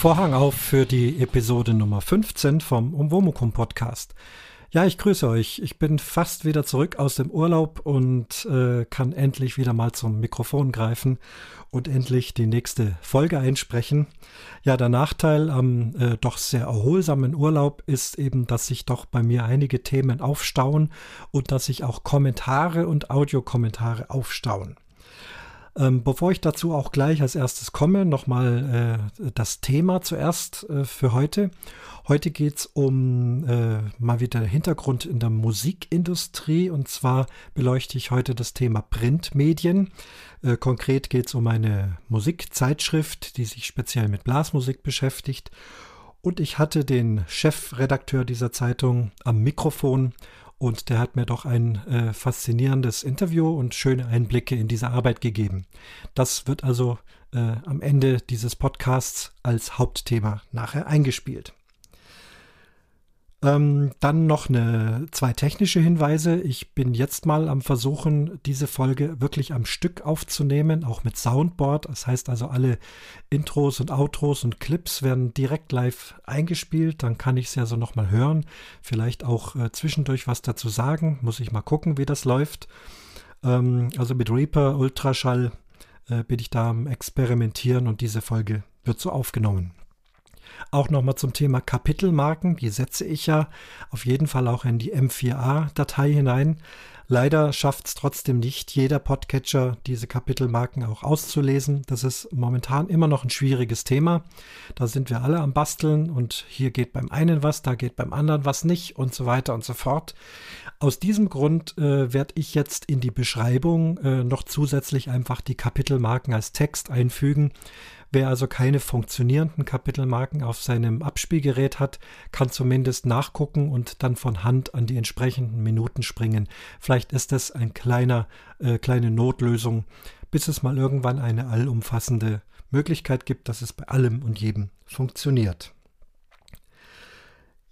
Vorhang auf für die Episode Nummer 15 vom Umwomukum Podcast. Ja, ich grüße euch. Ich bin fast wieder zurück aus dem Urlaub und äh, kann endlich wieder mal zum Mikrofon greifen und endlich die nächste Folge einsprechen. Ja, der Nachteil am äh, doch sehr erholsamen Urlaub ist eben, dass sich doch bei mir einige Themen aufstauen und dass sich auch Kommentare und Audiokommentare aufstauen. Ähm, bevor ich dazu auch gleich als erstes komme, nochmal äh, das Thema zuerst äh, für heute. Heute geht es um äh, mal wieder Hintergrund in der Musikindustrie und zwar beleuchte ich heute das Thema Printmedien. Äh, konkret geht es um eine Musikzeitschrift, die sich speziell mit Blasmusik beschäftigt. Und ich hatte den Chefredakteur dieser Zeitung am Mikrofon und der hat mir doch ein äh, faszinierendes Interview und schöne Einblicke in diese Arbeit gegeben. Das wird also äh, am Ende dieses Podcasts als Hauptthema nachher eingespielt. Ähm, dann noch eine, zwei technische Hinweise. Ich bin jetzt mal am Versuchen, diese Folge wirklich am Stück aufzunehmen, auch mit Soundboard. Das heißt also, alle Intros und Outros und Clips werden direkt live eingespielt. Dann kann ich es ja so nochmal hören. Vielleicht auch äh, zwischendurch was dazu sagen. Muss ich mal gucken, wie das läuft. Ähm, also mit Reaper Ultraschall äh, bin ich da am Experimentieren und diese Folge wird so aufgenommen. Auch nochmal zum Thema Kapitelmarken. Die setze ich ja auf jeden Fall auch in die M4A-Datei hinein. Leider schafft es trotzdem nicht jeder Podcatcher, diese Kapitelmarken auch auszulesen. Das ist momentan immer noch ein schwieriges Thema. Da sind wir alle am Basteln und hier geht beim einen was, da geht beim anderen was nicht und so weiter und so fort. Aus diesem Grund äh, werde ich jetzt in die Beschreibung äh, noch zusätzlich einfach die Kapitelmarken als Text einfügen Wer also keine funktionierenden Kapitelmarken auf seinem Abspielgerät hat, kann zumindest nachgucken und dann von Hand an die entsprechenden Minuten springen. Vielleicht ist das ein kleiner, äh, kleine Notlösung, bis es mal irgendwann eine allumfassende Möglichkeit gibt, dass es bei allem und jedem funktioniert.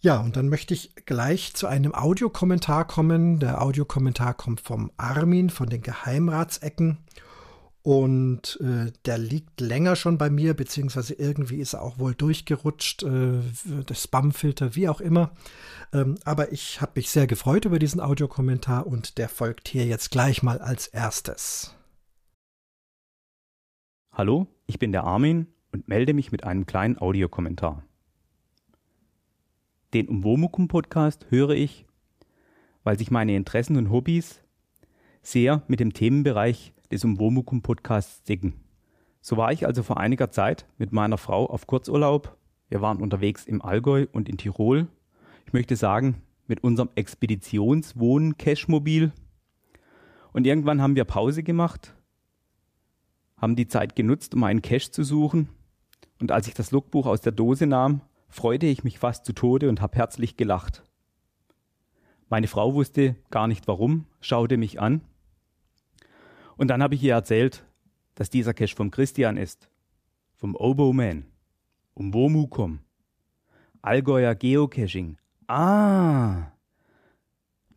Ja, und dann möchte ich gleich zu einem Audiokommentar kommen. Der Audiokommentar kommt vom Armin von den Geheimratsecken. Und äh, der liegt länger schon bei mir, beziehungsweise irgendwie ist er auch wohl durchgerutscht, äh, der Spamfilter, wie auch immer. Ähm, aber ich habe mich sehr gefreut über diesen Audiokommentar und der folgt hier jetzt gleich mal als erstes. Hallo, ich bin der Armin und melde mich mit einem kleinen Audiokommentar. Den Umwomukum Podcast höre ich, weil sich meine Interessen und Hobbys sehr mit dem Themenbereich des Umwomukum Podcasts decken. So war ich also vor einiger Zeit mit meiner Frau auf Kurzurlaub. Wir waren unterwegs im Allgäu und in Tirol. Ich möchte sagen, mit unserem Expeditionswohnen Cashmobil. Und irgendwann haben wir Pause gemacht, haben die Zeit genutzt, um einen Cache zu suchen. Und als ich das Logbuch aus der Dose nahm, freute ich mich fast zu Tode und habe herzlich gelacht. Meine Frau wusste gar nicht warum, schaute mich an und dann habe ich ihr erzählt, dass dieser Cache vom Christian ist, vom Obo Man, um Womukum, Allgäuer Geocaching. Ah,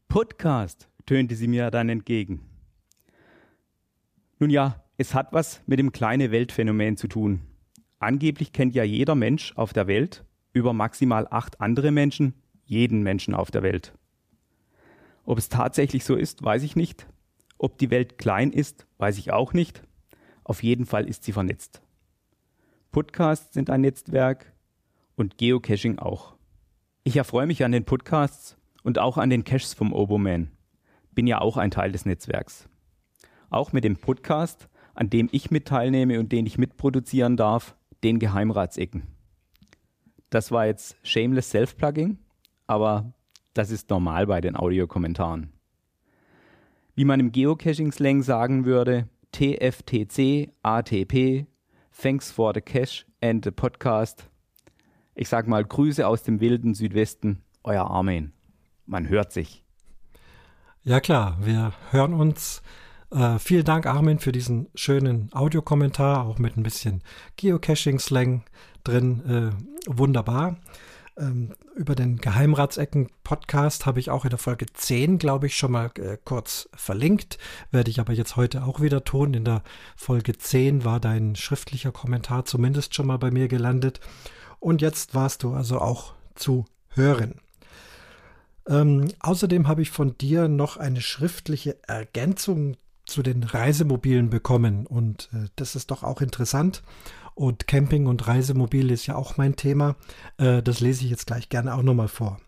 Podcast, tönte sie mir dann entgegen. Nun ja, es hat was mit dem kleine Weltphänomen zu tun. Angeblich kennt ja jeder Mensch auf der Welt über maximal acht andere Menschen jeden Menschen auf der Welt. Ob es tatsächlich so ist, weiß ich nicht. Ob die Welt klein ist, weiß ich auch nicht. Auf jeden Fall ist sie vernetzt. Podcasts sind ein Netzwerk und Geocaching auch. Ich erfreue mich an den Podcasts und auch an den Caches vom Oboman. Bin ja auch ein Teil des Netzwerks. Auch mit dem Podcast, an dem ich mit teilnehme und den ich mitproduzieren darf, den Geheimratsecken. Das war jetzt shameless Self-Plugging, aber das ist normal bei den Audiokommentaren wie man im Geocaching-Slang sagen würde, TFTC, ATP, Thanks for the Cache and the Podcast. Ich sag mal Grüße aus dem wilden Südwesten, euer Armin. Man hört sich. Ja klar, wir hören uns. Äh, vielen Dank, Armin, für diesen schönen Audiokommentar, auch mit ein bisschen Geocaching-Slang drin. Äh, wunderbar. Ähm, über den Geheimratsecken-Podcast habe ich auch in der Folge 10, glaube ich, schon mal äh, kurz verlinkt. Werde ich aber jetzt heute auch wieder tun. In der Folge 10 war dein schriftlicher Kommentar zumindest schon mal bei mir gelandet. Und jetzt warst du also auch zu hören. Ähm, außerdem habe ich von dir noch eine schriftliche Ergänzung zu den Reisemobilen bekommen und äh, das ist doch auch interessant. Und Camping und Reisemobil ist ja auch mein Thema. Äh, das lese ich jetzt gleich gerne auch nochmal vor.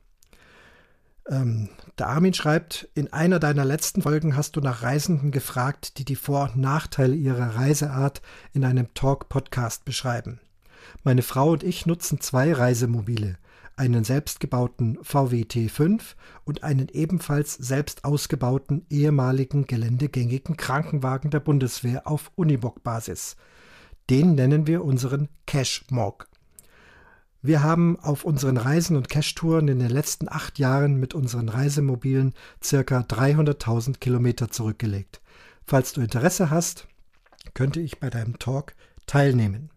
Ähm, der Armin schreibt, in einer deiner letzten Folgen hast du nach Reisenden gefragt, die die Vor- und Nachteile ihrer Reiseart in einem Talk-Podcast beschreiben. Meine Frau und ich nutzen zwei Reisemobile einen selbstgebauten VW T5 und einen ebenfalls selbst ausgebauten ehemaligen geländegängigen Krankenwagen der Bundeswehr auf Unibock-Basis. Den nennen wir unseren Cash-Mog. Wir haben auf unseren Reisen und Cash-Touren in den letzten acht Jahren mit unseren Reisemobilen circa 300.000 Kilometer zurückgelegt. Falls du Interesse hast, könnte ich bei deinem Talk teilnehmen.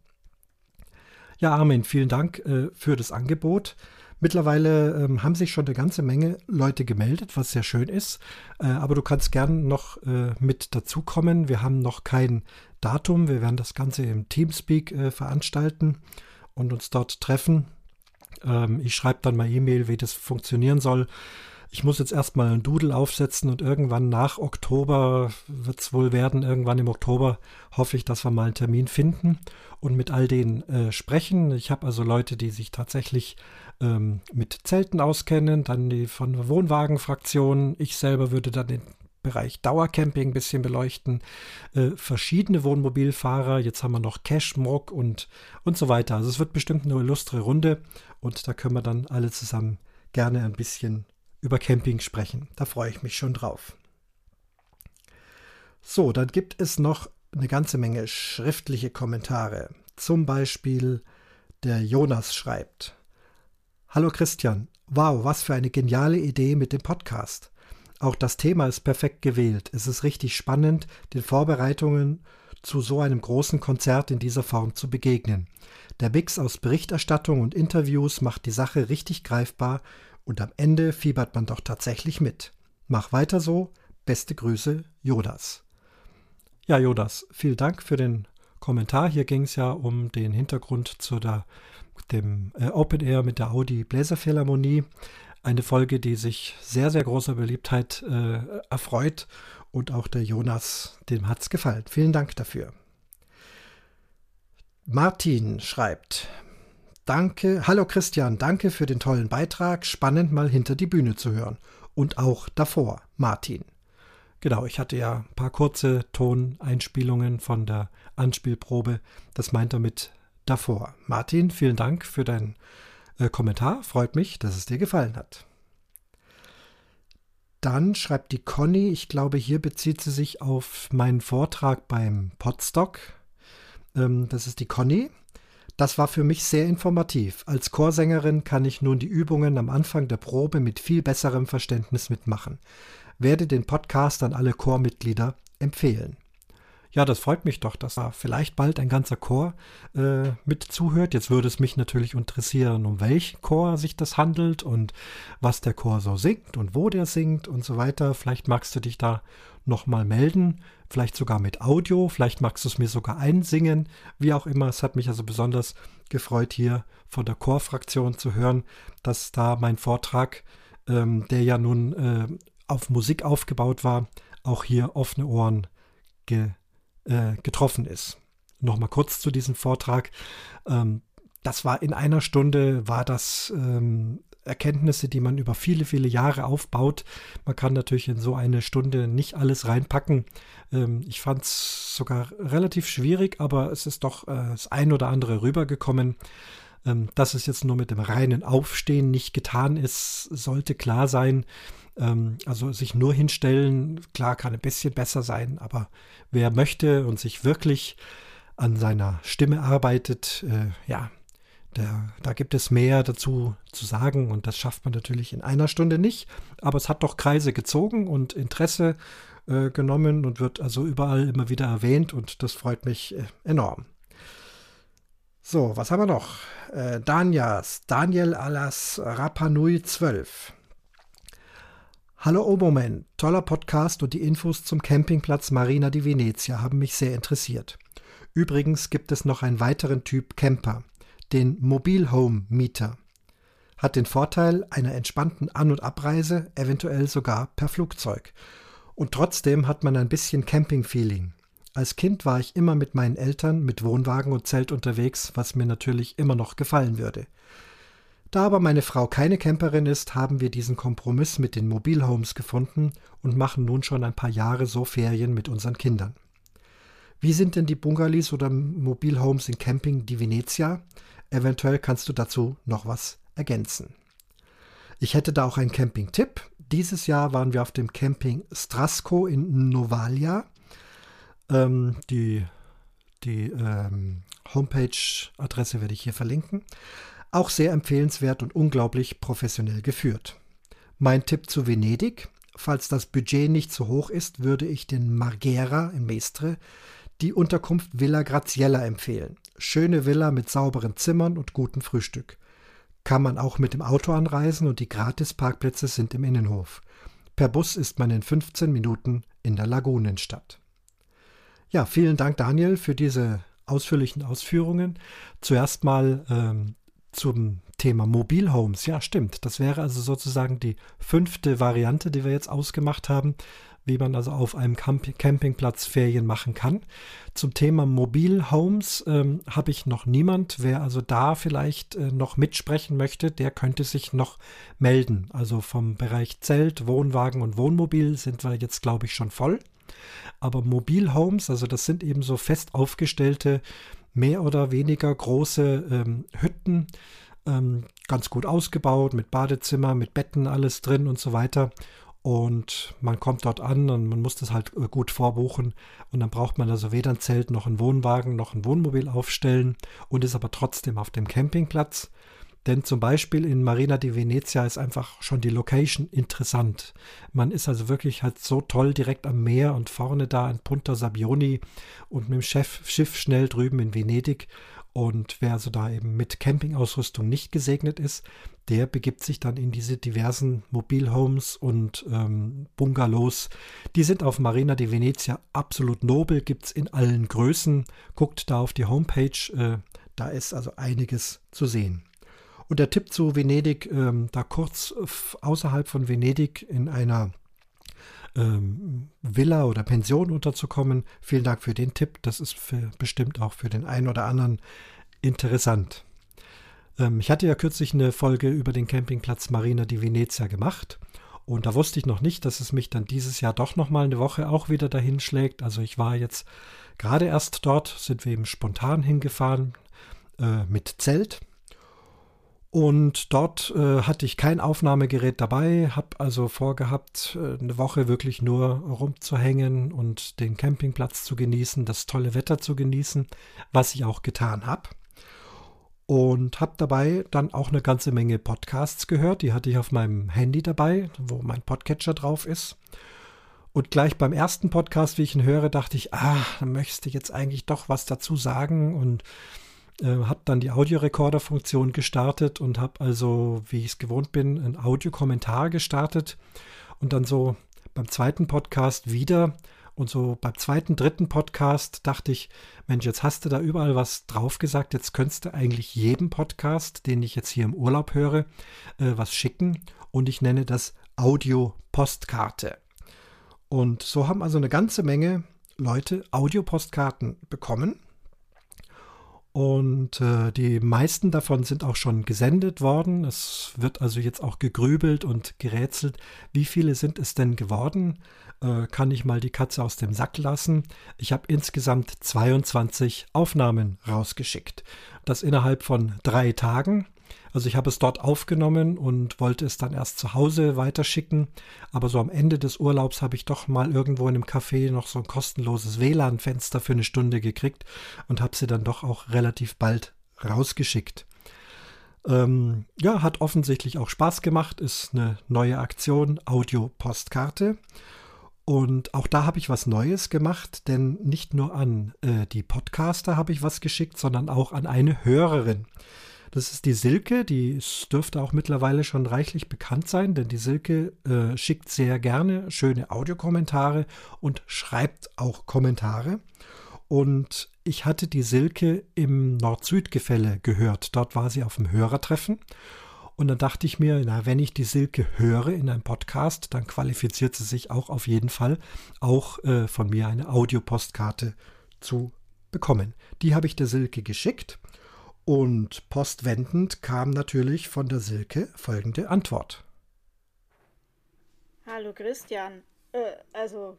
Ja, Armin, vielen Dank äh, für das Angebot. Mittlerweile ähm, haben sich schon eine ganze Menge Leute gemeldet, was sehr schön ist. Äh, aber du kannst gern noch äh, mit dazukommen. Wir haben noch kein Datum. Wir werden das Ganze im Teamspeak äh, veranstalten und uns dort treffen. Ähm, ich schreibe dann mal E-Mail, wie das funktionieren soll. Ich muss jetzt erstmal einen Doodle aufsetzen und irgendwann nach Oktober wird es wohl werden. Irgendwann im Oktober hoffe ich, dass wir mal einen Termin finden und mit all denen äh, sprechen. Ich habe also Leute, die sich tatsächlich ähm, mit Zelten auskennen, dann die von der Wohnwagenfraktion. Ich selber würde dann den Bereich Dauercamping ein bisschen beleuchten. Äh, verschiedene Wohnmobilfahrer, jetzt haben wir noch Cash, Mog und, und so weiter. Also es wird bestimmt eine illustre Runde und da können wir dann alle zusammen gerne ein bisschen über Camping sprechen. Da freue ich mich schon drauf. So, dann gibt es noch eine ganze Menge schriftliche Kommentare. Zum Beispiel der Jonas schreibt. Hallo Christian, wow, was für eine geniale Idee mit dem Podcast. Auch das Thema ist perfekt gewählt. Es ist richtig spannend, den Vorbereitungen zu so einem großen Konzert in dieser Form zu begegnen. Der Mix aus Berichterstattung und Interviews macht die Sache richtig greifbar und am Ende fiebert man doch tatsächlich mit. Mach weiter so. Beste Grüße, Jodas. Ja, Jodas, vielen Dank für den Kommentar. Hier ging es ja um den Hintergrund zu der, dem äh, Open Air mit der Audi Bläserphilharmonie. Eine Folge, die sich sehr, sehr großer Beliebtheit äh, erfreut. Und auch der Jonas, dem hat es gefallen. Vielen Dank dafür. Martin schreibt, Danke, hallo Christian, danke für den tollen Beitrag. Spannend mal hinter die Bühne zu hören. Und auch davor, Martin. Genau, ich hatte ja ein paar kurze Toneinspielungen von der Anspielprobe. Das meint er mit davor. Martin, vielen Dank für deinen äh, Kommentar. Freut mich, dass es dir gefallen hat. Dann schreibt die Conny, ich glaube, hier bezieht sie sich auf meinen Vortrag beim Podstock. Ähm, das ist die Conny. Das war für mich sehr informativ. Als Chorsängerin kann ich nun die Übungen am Anfang der Probe mit viel besserem Verständnis mitmachen. Werde den Podcast an alle Chormitglieder empfehlen. Ja, das freut mich doch, dass da vielleicht bald ein ganzer Chor äh, mit zuhört. Jetzt würde es mich natürlich interessieren, um welchen Chor sich das handelt und was der Chor so singt und wo der singt und so weiter. Vielleicht magst du dich da nochmal melden, vielleicht sogar mit Audio, vielleicht magst du es mir sogar einsingen, wie auch immer. Es hat mich also besonders gefreut, hier von der Chorfraktion zu hören, dass da mein Vortrag, ähm, der ja nun äh, auf Musik aufgebaut war, auch hier offene Ohren ge äh, getroffen ist. Nochmal kurz zu diesem Vortrag. Ähm, das war in einer Stunde, war das ähm, Erkenntnisse, die man über viele, viele Jahre aufbaut. Man kann natürlich in so eine Stunde nicht alles reinpacken. Ähm, ich fand es sogar relativ schwierig, aber es ist doch äh, das ein oder andere rübergekommen. Ähm, dass es jetzt nur mit dem reinen Aufstehen nicht getan ist, sollte klar sein. Ähm, also sich nur hinstellen, klar, kann ein bisschen besser sein, aber wer möchte und sich wirklich an seiner Stimme arbeitet, äh, ja, der, da gibt es mehr dazu zu sagen und das schafft man natürlich in einer Stunde nicht, aber es hat doch Kreise gezogen und Interesse äh, genommen und wird also überall immer wieder erwähnt und das freut mich äh, enorm. So, was haben wir noch? Äh, Danias, Daniel Alas Rapanui 12. Hallo Oberman, toller Podcast und die Infos zum Campingplatz Marina di Venezia haben mich sehr interessiert. Übrigens gibt es noch einen weiteren Typ Camper, den Mobilhome Mieter. Hat den Vorteil einer entspannten An- und Abreise, eventuell sogar per Flugzeug. Und trotzdem hat man ein bisschen Camping-Feeling. Als Kind war ich immer mit meinen Eltern mit Wohnwagen und Zelt unterwegs, was mir natürlich immer noch gefallen würde. Da aber meine Frau keine Camperin ist, haben wir diesen Kompromiss mit den Mobilhomes gefunden und machen nun schon ein paar Jahre so Ferien mit unseren Kindern. Wie sind denn die Bungalis oder Mobilhomes in Camping di Venezia? Eventuell kannst du dazu noch was ergänzen. Ich hätte da auch einen Camping-Tipp. Dieses Jahr waren wir auf dem Camping Strasco in Novalia. Ähm, die die ähm, Homepage-Adresse werde ich hier verlinken. Auch sehr empfehlenswert und unglaublich professionell geführt. Mein Tipp zu Venedig. Falls das Budget nicht zu hoch ist, würde ich den Marghera in Mestre die Unterkunft Villa Graziella empfehlen. Schöne Villa mit sauberen Zimmern und gutem Frühstück. Kann man auch mit dem Auto anreisen und die Gratisparkplätze sind im Innenhof. Per Bus ist man in 15 Minuten in der Lagunenstadt. Ja, vielen Dank, Daniel, für diese ausführlichen Ausführungen. Zuerst mal ähm, zum Thema Mobilhomes. Ja, stimmt. Das wäre also sozusagen die fünfte Variante, die wir jetzt ausgemacht haben, wie man also auf einem Camp Campingplatz Ferien machen kann. Zum Thema Mobilhomes ähm, habe ich noch niemand. Wer also da vielleicht äh, noch mitsprechen möchte, der könnte sich noch melden. Also vom Bereich Zelt, Wohnwagen und Wohnmobil sind wir jetzt, glaube ich, schon voll. Aber Mobilhomes, also das sind eben so fest aufgestellte, mehr oder weniger große ähm, Hütten, ähm, ganz gut ausgebaut, mit Badezimmer, mit Betten, alles drin und so weiter. Und man kommt dort an und man muss das halt äh, gut vorbuchen. Und dann braucht man also weder ein Zelt noch einen Wohnwagen noch ein Wohnmobil aufstellen und ist aber trotzdem auf dem Campingplatz. Denn zum Beispiel in Marina di Venezia ist einfach schon die Location interessant. Man ist also wirklich halt so toll direkt am Meer und vorne da in Punta Sabioni und mit dem Chef, Schiff schnell drüben in Venedig. Und wer also da eben mit Campingausrüstung nicht gesegnet ist, der begibt sich dann in diese diversen Mobilhomes und ähm, Bungalows. Die sind auf Marina di Venezia absolut nobel, gibt es in allen Größen. Guckt da auf die Homepage, äh, da ist also einiges zu sehen. Und der Tipp zu Venedig, ähm, da kurz außerhalb von Venedig in einer ähm, Villa oder Pension unterzukommen. Vielen Dank für den Tipp. Das ist für, bestimmt auch für den einen oder anderen interessant. Ähm, ich hatte ja kürzlich eine Folge über den Campingplatz Marina di Venezia gemacht. Und da wusste ich noch nicht, dass es mich dann dieses Jahr doch noch mal eine Woche auch wieder dahin schlägt. Also ich war jetzt gerade erst dort, sind wir eben spontan hingefahren äh, mit Zelt und dort äh, hatte ich kein Aufnahmegerät dabei, habe also vorgehabt, äh, eine Woche wirklich nur rumzuhängen und den Campingplatz zu genießen, das tolle Wetter zu genießen, was ich auch getan habe. Und habe dabei dann auch eine ganze Menge Podcasts gehört. Die hatte ich auf meinem Handy dabei, wo mein Podcatcher drauf ist. Und gleich beim ersten Podcast, wie ich ihn höre, dachte ich, ah, da möchte ich jetzt eigentlich doch was dazu sagen und äh, habe dann die Audiorekorder-Funktion gestartet und habe also, wie ich es gewohnt bin, ein Audiokommentar gestartet und dann so beim zweiten Podcast wieder und so beim zweiten, dritten Podcast dachte ich, Mensch, jetzt hast du da überall was drauf gesagt, jetzt könntest du eigentlich jedem Podcast, den ich jetzt hier im Urlaub höre, äh, was schicken und ich nenne das Audio-Postkarte. Und so haben also eine ganze Menge Leute Audiopostkarten bekommen und äh, die meisten davon sind auch schon gesendet worden. Es wird also jetzt auch gegrübelt und gerätselt. Wie viele sind es denn geworden? Äh, kann ich mal die Katze aus dem Sack lassen? Ich habe insgesamt 22 Aufnahmen rausgeschickt. Das innerhalb von drei Tagen. Also ich habe es dort aufgenommen und wollte es dann erst zu Hause weiterschicken. Aber so am Ende des Urlaubs habe ich doch mal irgendwo in einem Café noch so ein kostenloses WLAN-Fenster für eine Stunde gekriegt und habe sie dann doch auch relativ bald rausgeschickt. Ähm, ja, hat offensichtlich auch Spaß gemacht, ist eine neue Aktion, Audio-Postkarte. Und auch da habe ich was Neues gemacht, denn nicht nur an äh, die Podcaster habe ich was geschickt, sondern auch an eine Hörerin. Das ist die Silke, die dürfte auch mittlerweile schon reichlich bekannt sein, denn die Silke äh, schickt sehr gerne schöne Audiokommentare und schreibt auch Kommentare. Und ich hatte die Silke im Nord-Süd-Gefälle gehört. Dort war sie auf dem Hörertreffen. Und dann dachte ich mir, na, wenn ich die Silke höre in einem Podcast, dann qualifiziert sie sich auch auf jeden Fall, auch äh, von mir eine Audiopostkarte zu bekommen. Die habe ich der Silke geschickt und postwendend kam natürlich von der Silke folgende Antwort. Hallo Christian, äh, also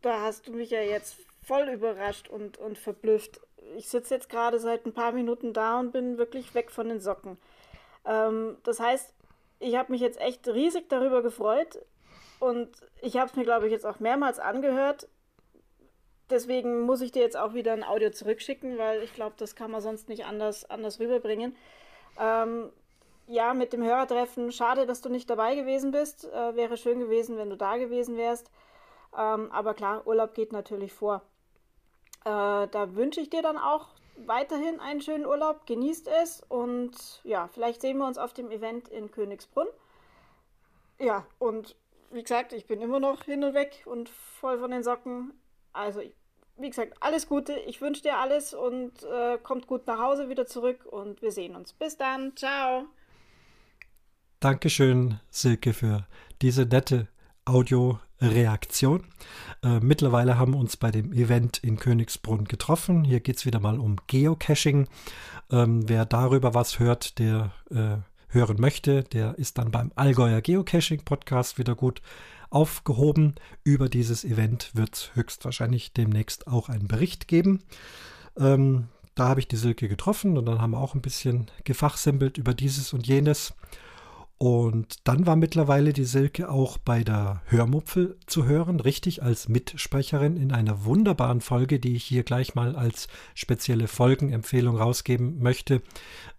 da hast du mich ja jetzt voll überrascht und, und verblüfft. Ich sitze jetzt gerade seit ein paar Minuten da und bin wirklich weg von den Socken. Ähm, das heißt, ich habe mich jetzt echt riesig darüber gefreut und ich habe es mir, glaube ich, jetzt auch mehrmals angehört deswegen muss ich dir jetzt auch wieder ein Audio zurückschicken, weil ich glaube, das kann man sonst nicht anders, anders rüberbringen. Ähm, ja, mit dem Hörertreffen, schade, dass du nicht dabei gewesen bist. Äh, wäre schön gewesen, wenn du da gewesen wärst. Ähm, aber klar, Urlaub geht natürlich vor. Äh, da wünsche ich dir dann auch weiterhin einen schönen Urlaub. Genießt es und ja, vielleicht sehen wir uns auf dem Event in Königsbrunn. Ja, und wie gesagt, ich bin immer noch hin und weg und voll von den Socken. Also ich wie gesagt, alles Gute. Ich wünsche dir alles und äh, kommt gut nach Hause wieder zurück und wir sehen uns. Bis dann. Ciao. Dankeschön, Silke, für diese nette Audioreaktion. Äh, mittlerweile haben wir uns bei dem Event in Königsbrunn getroffen. Hier geht es wieder mal um Geocaching. Ähm, wer darüber was hört, der äh, hören möchte, der ist dann beim Allgäuer Geocaching Podcast wieder gut aufgehoben. Über dieses Event wird es höchstwahrscheinlich demnächst auch einen Bericht geben. Ähm, da habe ich die Silke getroffen und dann haben wir auch ein bisschen gefachsimpelt über dieses und jenes. Und dann war mittlerweile die Silke auch bei der Hörmupfel zu hören, richtig als Mitsprecherin in einer wunderbaren Folge, die ich hier gleich mal als spezielle Folgenempfehlung rausgeben möchte.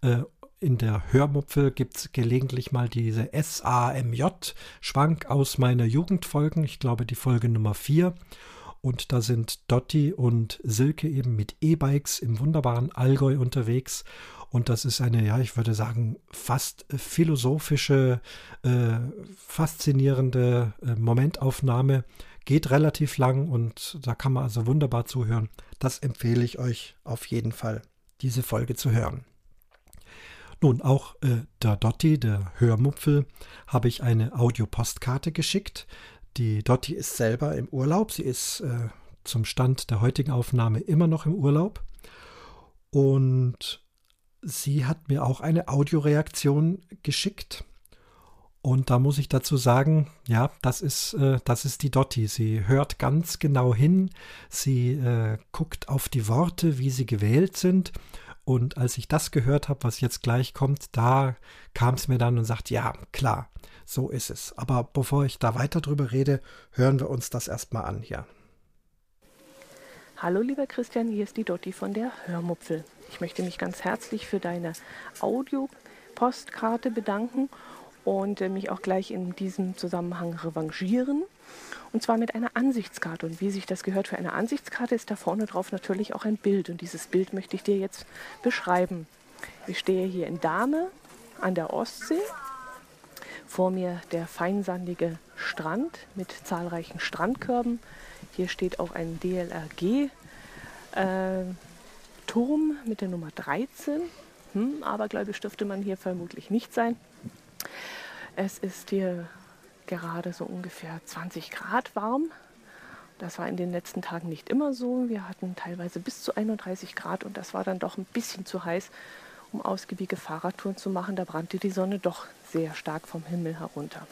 Äh, in der Hörmupfel gibt es gelegentlich mal diese SAMJ-Schwank aus meiner Jugendfolgen. Ich glaube, die Folge Nummer 4. Und da sind Dotti und Silke eben mit E-Bikes im wunderbaren Allgäu unterwegs. Und das ist eine, ja, ich würde sagen, fast philosophische, äh, faszinierende äh, Momentaufnahme. Geht relativ lang und da kann man also wunderbar zuhören. Das empfehle ich euch auf jeden Fall, diese Folge zu hören. Nun, auch äh, der Dotti, der Hörmupfel, habe ich eine Audiopostkarte geschickt. Die Dotti ist selber im Urlaub. Sie ist äh, zum Stand der heutigen Aufnahme immer noch im Urlaub. Und sie hat mir auch eine Audioreaktion geschickt. Und da muss ich dazu sagen, ja, das ist, äh, das ist die Dotti. Sie hört ganz genau hin. Sie äh, guckt auf die Worte, wie sie gewählt sind und als ich das gehört habe, was jetzt gleich kommt, da kam es mir dann und sagt, ja, klar, so ist es. Aber bevor ich da weiter drüber rede, hören wir uns das erstmal an hier. Hallo lieber Christian, hier ist die Dotti von der Hörmupfel. Ich möchte mich ganz herzlich für deine Audiopostkarte bedanken und äh, mich auch gleich in diesem Zusammenhang revanchieren. Und zwar mit einer Ansichtskarte. Und wie sich das gehört für eine Ansichtskarte, ist da vorne drauf natürlich auch ein Bild. Und dieses Bild möchte ich dir jetzt beschreiben. Ich stehe hier in Dahme an der Ostsee. Vor mir der feinsandige Strand mit zahlreichen Strandkörben. Hier steht auch ein DLRG. Äh, mit der Nummer 13. Hm, aber glaube ich, dürfte man hier vermutlich nicht sein. Es ist hier gerade so ungefähr 20 Grad warm. Das war in den letzten Tagen nicht immer so. Wir hatten teilweise bis zu 31 Grad und das war dann doch ein bisschen zu heiß, um ausgiebige Fahrradtouren zu machen. Da brannte die Sonne doch sehr stark vom Himmel herunter.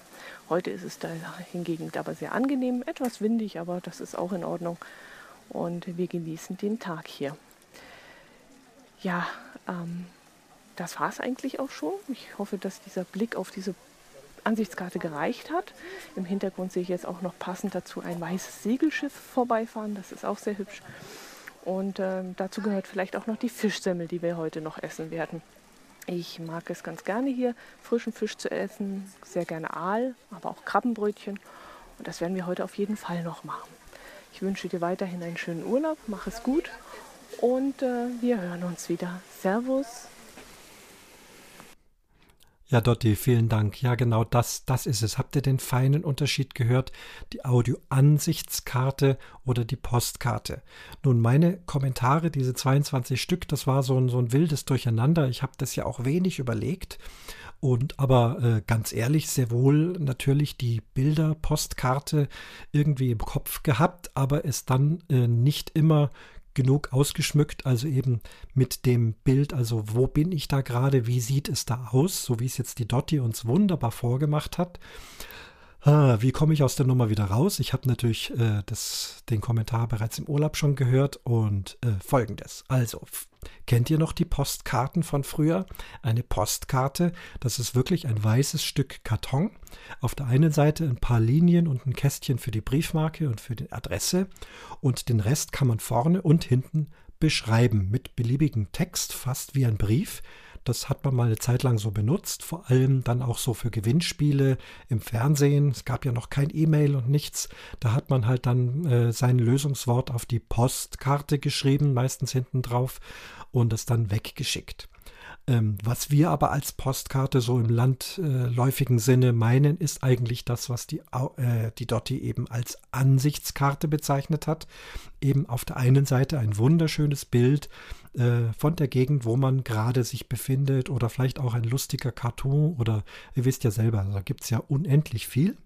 Heute ist es da hingegen aber sehr angenehm, etwas windig, aber das ist auch in Ordnung. Und wir genießen den Tag hier. Ja, ähm, das war es eigentlich auch schon. Ich hoffe, dass dieser Blick auf diese Ansichtskarte gereicht hat. Im Hintergrund sehe ich jetzt auch noch passend dazu ein weißes Segelschiff vorbeifahren. Das ist auch sehr hübsch. Und äh, dazu gehört vielleicht auch noch die Fischsemmel, die wir heute noch essen werden. Ich mag es ganz gerne hier, frischen Fisch zu essen, sehr gerne Aal, aber auch Krabbenbrötchen. Und das werden wir heute auf jeden Fall noch machen. Ich wünsche dir weiterhin einen schönen Urlaub, mach es gut und äh, wir hören uns wieder. Servus. Ja, Dotti, vielen Dank. Ja, genau das, das ist es. Habt ihr den feinen Unterschied gehört? Die Audio-Ansichtskarte oder die Postkarte? Nun, meine Kommentare, diese 22 Stück, das war so ein, so ein wildes Durcheinander. Ich habe das ja auch wenig überlegt. Und aber äh, ganz ehrlich, sehr wohl natürlich die Bilder-Postkarte irgendwie im Kopf gehabt, aber es dann äh, nicht immer genug ausgeschmückt, also eben mit dem Bild, also wo bin ich da gerade, wie sieht es da aus, so wie es jetzt die Dotti uns wunderbar vorgemacht hat. Wie komme ich aus der Nummer wieder raus? Ich habe natürlich äh, das, den Kommentar bereits im Urlaub schon gehört und äh, folgendes. Also, kennt ihr noch die Postkarten von früher? Eine Postkarte, das ist wirklich ein weißes Stück Karton. Auf der einen Seite ein paar Linien und ein Kästchen für die Briefmarke und für die Adresse und den Rest kann man vorne und hinten beschreiben mit beliebigem Text, fast wie ein Brief. Das hat man mal eine Zeit lang so benutzt, vor allem dann auch so für Gewinnspiele im Fernsehen. Es gab ja noch kein E-Mail und nichts. Da hat man halt dann äh, sein Lösungswort auf die Postkarte geschrieben, meistens hinten drauf, und es dann weggeschickt. Ähm, was wir aber als Postkarte so im landläufigen Sinne meinen, ist eigentlich das, was die, äh, die Dotti eben als Ansichtskarte bezeichnet hat. Eben auf der einen Seite ein wunderschönes Bild äh, von der Gegend, wo man gerade sich befindet oder vielleicht auch ein lustiger Cartoon oder ihr wisst ja selber, da gibt es ja unendlich viel.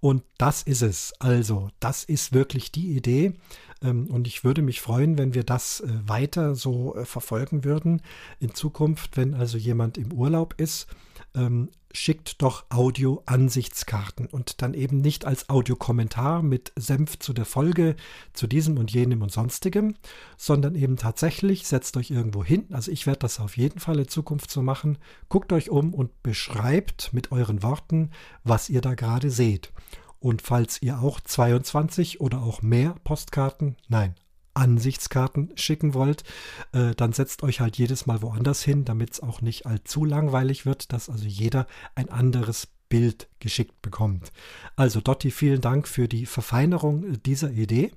Und das ist es. Also, das ist wirklich die Idee. Ähm, und ich würde mich freuen, wenn wir das äh, weiter so äh, verfolgen würden in Zukunft, wenn also jemand im Urlaub ist. Ähm, schickt doch Audio-Ansichtskarten und dann eben nicht als Audiokommentar mit Senf zu der Folge, zu diesem und jenem und sonstigem, sondern eben tatsächlich setzt euch irgendwo hin. Also ich werde das auf jeden Fall in Zukunft so machen. Guckt euch um und beschreibt mit euren Worten, was ihr da gerade seht. Und falls ihr auch 22 oder auch mehr Postkarten, nein, Ansichtskarten schicken wollt, äh, dann setzt euch halt jedes Mal woanders hin, damit es auch nicht allzu langweilig wird, dass also jeder ein anderes Bild geschickt bekommt. Also Dotti, vielen Dank für die Verfeinerung dieser Idee.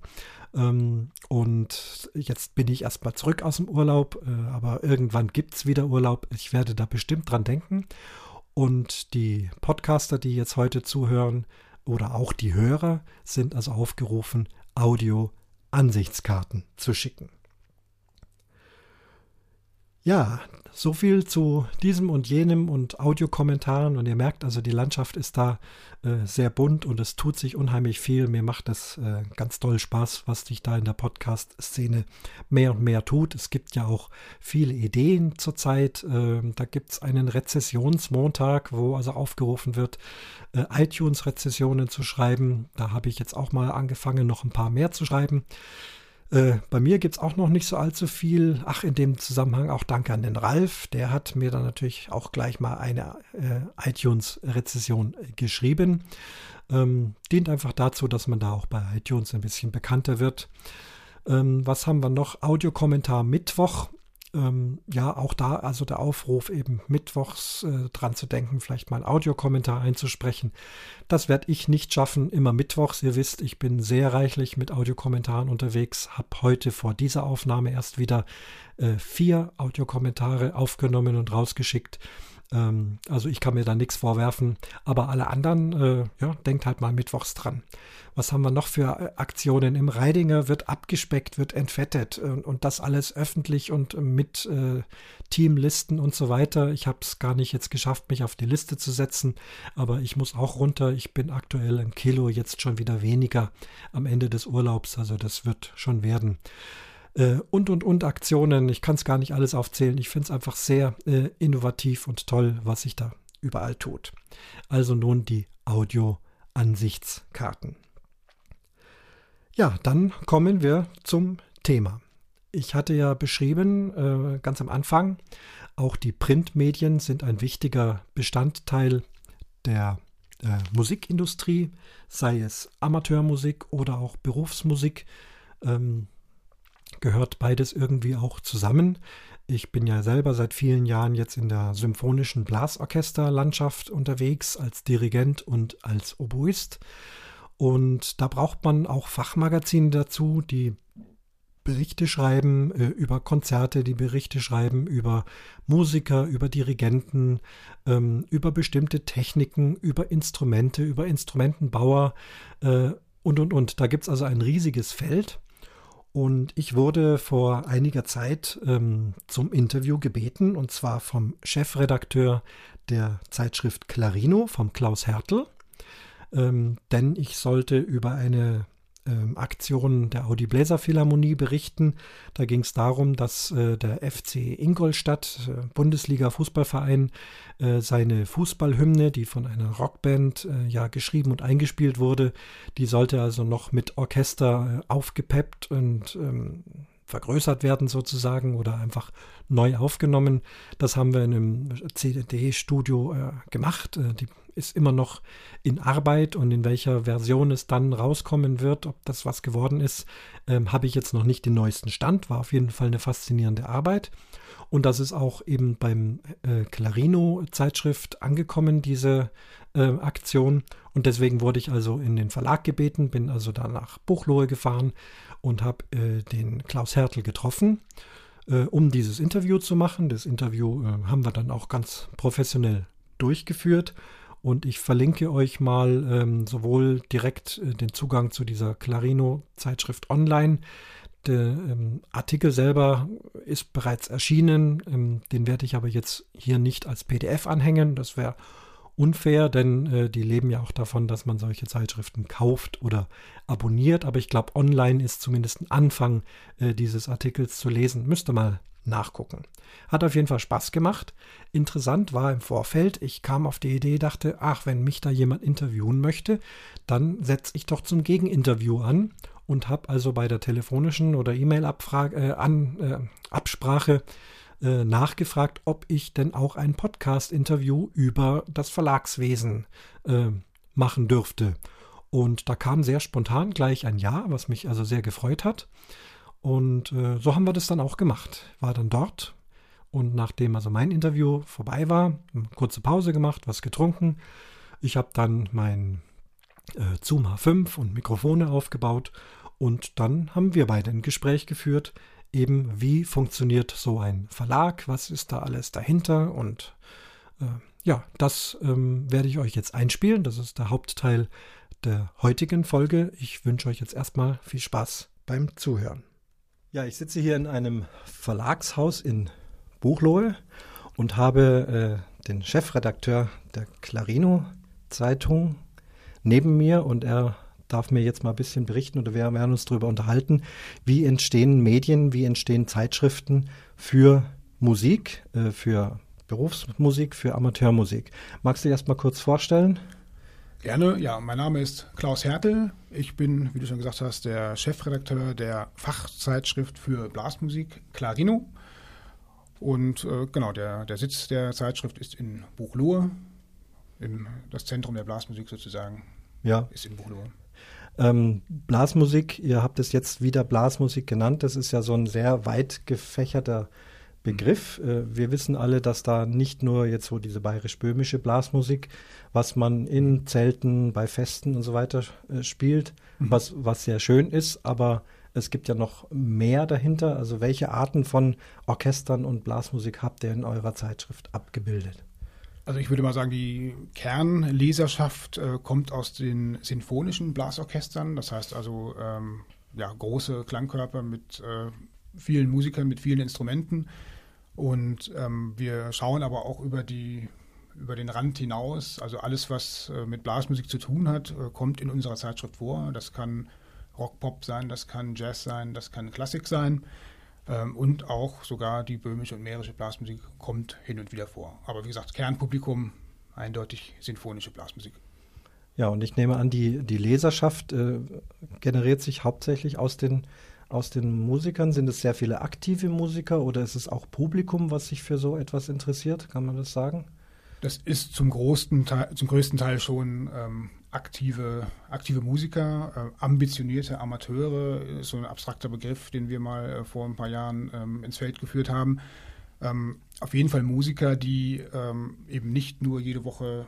Ähm, und jetzt bin ich erstmal zurück aus dem Urlaub, äh, aber irgendwann gibt es wieder Urlaub. Ich werde da bestimmt dran denken. Und die Podcaster, die jetzt heute zuhören, oder auch die Hörer sind also aufgerufen, Audio-Ansichtskarten zu schicken. Ja, so viel zu diesem und jenem und Audiokommentaren. Und ihr merkt also, die Landschaft ist da äh, sehr bunt und es tut sich unheimlich viel. Mir macht es äh, ganz toll Spaß, was sich da in der Podcast-Szene mehr und mehr tut. Es gibt ja auch viele Ideen zurzeit. Äh, da gibt es einen Rezessionsmontag, wo also aufgerufen wird, äh, iTunes-Rezessionen zu schreiben. Da habe ich jetzt auch mal angefangen, noch ein paar mehr zu schreiben. Äh, bei mir gibt es auch noch nicht so allzu viel. Ach, in dem Zusammenhang auch danke an den Ralf. Der hat mir dann natürlich auch gleich mal eine äh, iTunes-Rezession geschrieben. Ähm, dient einfach dazu, dass man da auch bei iTunes ein bisschen bekannter wird. Ähm, was haben wir noch? Audiokommentar Mittwoch ähm, ja, auch da, also der Aufruf eben mittwochs äh, dran zu denken, vielleicht mal einen Audiokommentar einzusprechen. Das werde ich nicht schaffen, immer mittwochs. Ihr wisst, ich bin sehr reichlich mit Audiokommentaren unterwegs, habe heute vor dieser Aufnahme erst wieder äh, vier Audiokommentare aufgenommen und rausgeschickt. Ähm, also ich kann mir da nichts vorwerfen, aber alle anderen, äh, ja, denkt halt mal mittwochs dran. Was haben wir noch für äh, Aktionen? Im Reidinger wird abgespeckt, wird entfettet und, und das alles öffentlich und mit äh, Teamlisten und so weiter. Ich habe es gar nicht jetzt geschafft, mich auf die Liste zu setzen, aber ich muss auch runter. Ich bin aktuell ein Kilo jetzt schon wieder weniger am Ende des Urlaubs, also das wird schon werden äh, und und und Aktionen. Ich kann es gar nicht alles aufzählen. Ich finde es einfach sehr äh, innovativ und toll, was sich da überall tut. Also nun die Audio-Ansichtskarten. Ja, dann kommen wir zum Thema. Ich hatte ja beschrieben, äh, ganz am Anfang, auch die Printmedien sind ein wichtiger Bestandteil der äh, Musikindustrie, sei es Amateurmusik oder auch Berufsmusik. Ähm, gehört beides irgendwie auch zusammen. Ich bin ja selber seit vielen Jahren jetzt in der symphonischen Blasorchesterlandschaft unterwegs als Dirigent und als Oboist. Und da braucht man auch Fachmagazine dazu, die Berichte schreiben äh, über Konzerte, die Berichte schreiben über Musiker, über Dirigenten, ähm, über bestimmte Techniken, über Instrumente, über Instrumentenbauer äh, und, und, und. Da gibt es also ein riesiges Feld. Und ich wurde vor einiger Zeit ähm, zum Interview gebeten, und zwar vom Chefredakteur der Zeitschrift Clarino, vom Klaus Hertel. Ähm, denn ich sollte über eine ähm, Aktion der Audi Bläser Philharmonie berichten. Da ging es darum, dass äh, der FC Ingolstadt, äh, Bundesliga Fußballverein, äh, seine Fußballhymne, die von einer Rockband äh, ja geschrieben und eingespielt wurde, die sollte also noch mit Orchester äh, aufgepeppt und ähm, vergrößert werden sozusagen oder einfach neu aufgenommen. Das haben wir in einem CDD-Studio äh, gemacht. Äh, die ist immer noch in Arbeit und in welcher Version es dann rauskommen wird, ob das was geworden ist, ähm, habe ich jetzt noch nicht den neuesten Stand. War auf jeden Fall eine faszinierende Arbeit. Und das ist auch eben beim äh, Clarino-Zeitschrift angekommen, diese äh, Aktion. Und deswegen wurde ich also in den Verlag gebeten, bin also da nach Buchlohe gefahren und habe äh, den Klaus Hertel getroffen, äh, um dieses Interview zu machen. Das Interview äh, haben wir dann auch ganz professionell durchgeführt. Und ich verlinke euch mal ähm, sowohl direkt äh, den Zugang zu dieser Clarino-Zeitschrift online. Der ähm, Artikel selber ist bereits erschienen. Ähm, den werde ich aber jetzt hier nicht als PDF anhängen. Das wäre unfair, denn äh, die leben ja auch davon, dass man solche Zeitschriften kauft oder abonniert. Aber ich glaube, online ist zumindest ein Anfang äh, dieses Artikels zu lesen. Müsste mal nachgucken. Hat auf jeden Fall Spaß gemacht. Interessant war im Vorfeld, ich kam auf die Idee, dachte, ach, wenn mich da jemand interviewen möchte, dann setze ich doch zum Gegeninterview an und habe also bei der telefonischen oder E-Mail-Absprache äh, äh, nachgefragt, ob ich denn auch ein Podcast-Interview über das Verlagswesen äh, machen dürfte. Und da kam sehr spontan gleich ein Ja, was mich also sehr gefreut hat. Und äh, so haben wir das dann auch gemacht. War dann dort und nachdem also mein Interview vorbei war, eine kurze Pause gemacht, was getrunken. Ich habe dann mein äh, Zoom H5 und Mikrofone aufgebaut und dann haben wir beide ein Gespräch geführt, eben wie funktioniert so ein Verlag, was ist da alles dahinter und äh, ja, das ähm, werde ich euch jetzt einspielen. Das ist der Hauptteil der heutigen Folge. Ich wünsche euch jetzt erstmal viel Spaß beim Zuhören. Ja, ich sitze hier in einem Verlagshaus in Buchlohe und habe äh, den Chefredakteur der Clarino Zeitung neben mir und er darf mir jetzt mal ein bisschen berichten oder wir werden uns darüber unterhalten, wie entstehen Medien, wie entstehen Zeitschriften für Musik, äh, für Berufsmusik, für Amateurmusik. Magst du dich erst mal kurz vorstellen? Gerne, ja, mein Name ist Klaus Hertel. Ich bin, wie du schon gesagt hast, der Chefredakteur der Fachzeitschrift für Blasmusik Clarino. Und äh, genau, der, der Sitz der Zeitschrift ist in Buchlohe. In, das Zentrum der Blasmusik sozusagen ja. ist in Buchlohe. Ähm, Blasmusik, ihr habt es jetzt wieder Blasmusik genannt. Das ist ja so ein sehr weit gefächerter Begriff. Äh, wir wissen alle, dass da nicht nur jetzt so diese bayerisch-böhmische Blasmusik, was man in Zelten, bei Festen und so weiter äh, spielt, mhm. was, was sehr schön ist, aber es gibt ja noch mehr dahinter. Also welche Arten von Orchestern und Blasmusik habt ihr in eurer Zeitschrift abgebildet? Also ich würde mal sagen, die Kernleserschaft äh, kommt aus den sinfonischen Blasorchestern. Das heißt also ähm, ja, große Klangkörper mit äh, vielen Musikern, mit vielen Instrumenten. Und ähm, wir schauen aber auch über die über den Rand hinaus. Also alles, was äh, mit Blasmusik zu tun hat, äh, kommt in unserer Zeitschrift vor. Das kann Rockpop sein, das kann Jazz sein, das kann Klassik sein. Ähm, und auch sogar die böhmische und mährische Blasmusik kommt hin und wieder vor. Aber wie gesagt, Kernpublikum eindeutig sinfonische Blasmusik. Ja, und ich nehme an, die, die Leserschaft äh, generiert sich hauptsächlich aus den aus den Musikern? Sind es sehr viele aktive Musiker oder ist es auch Publikum, was sich für so etwas interessiert? Kann man das sagen? Das ist zum, größten Teil, zum größten Teil schon ähm, aktive, aktive Musiker, äh, ambitionierte Amateure, ist so ein abstrakter Begriff, den wir mal äh, vor ein paar Jahren ähm, ins Feld geführt haben. Ähm, auf jeden Fall Musiker, die ähm, eben nicht nur jede Woche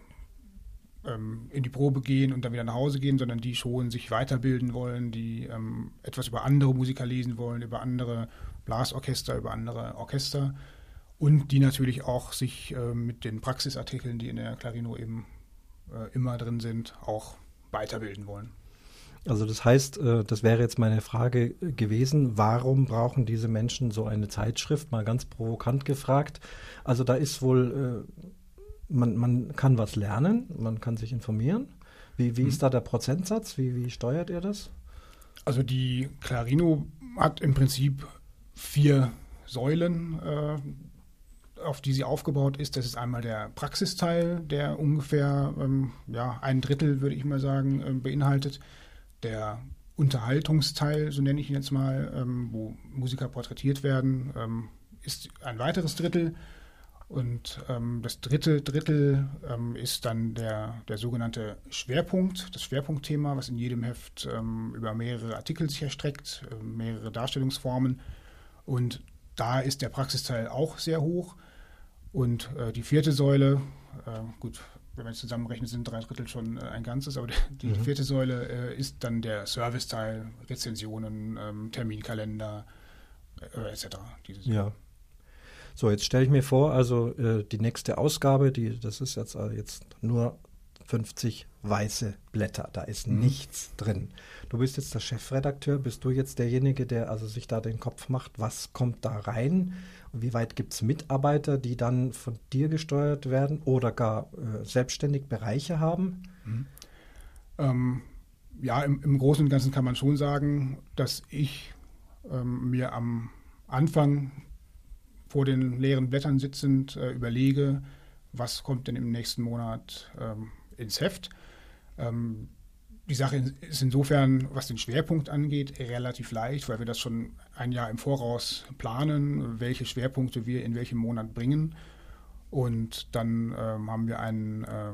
ähm, in die Probe gehen und dann wieder nach Hause gehen, sondern die schon sich weiterbilden wollen, die ähm, etwas über andere Musiker lesen wollen, über andere Blasorchester, über andere Orchester und die natürlich auch sich äh, mit den Praxisartikeln, die in der Clarino eben äh, immer drin sind, auch weiterbilden wollen. Also das heißt, äh, das wäre jetzt meine Frage gewesen, warum brauchen diese Menschen so eine Zeitschrift? Mal ganz provokant gefragt. Also da ist wohl, äh, man, man kann was lernen, man kann sich informieren. Wie, wie ist mhm. da der Prozentsatz? Wie, wie steuert ihr das? Also die Clarino hat im Prinzip vier Säulen, äh, auf die sie aufgebaut ist. Das ist einmal der Praxisteil, der ungefähr ähm, ja, ein Drittel, würde ich mal sagen, äh, beinhaltet. Der Unterhaltungsteil, so nenne ich ihn jetzt mal, ähm, wo Musiker porträtiert werden, ähm, ist ein weiteres Drittel. Und ähm, das dritte Drittel ähm, ist dann der, der sogenannte Schwerpunkt, das Schwerpunktthema, was in jedem Heft ähm, über mehrere Artikel sich erstreckt, äh, mehrere Darstellungsformen. Und da ist der Praxisteil auch sehr hoch. Und äh, die vierte Säule, äh, gut, wenn man es zusammenrechnet, sind drei Drittel schon äh, ein Ganzes, aber die, mhm. vierte Säule äh, ist dann der Serviceteil, Rezensionen, ähm, Terminkalender äh, etc. ja. So, jetzt stelle ich mir vor, also äh, die nächste Ausgabe, die, das ist jetzt, jetzt nur 50 weiße Blätter. Da ist mhm. nichts drin. Du bist jetzt der Chefredakteur. Bist du jetzt derjenige, der also sich da den Kopf macht, was kommt da rein? Wie weit gibt es Mitarbeiter, die dann von dir gesteuert werden oder gar äh, selbstständig Bereiche haben? Mhm. Ähm, ja, im, im, Großen und Ganzen kann man schon sagen, dass ich ähm, mir am Anfang vor den leeren Blättern sitzend äh, überlege, was kommt denn im nächsten Monat ähm, ins Heft. Ähm, die Sache ist insofern, was den Schwerpunkt angeht, relativ leicht, weil wir das schon ein Jahr im Voraus planen, welche Schwerpunkte wir in welchem Monat bringen. Und dann ähm, haben wir einen äh,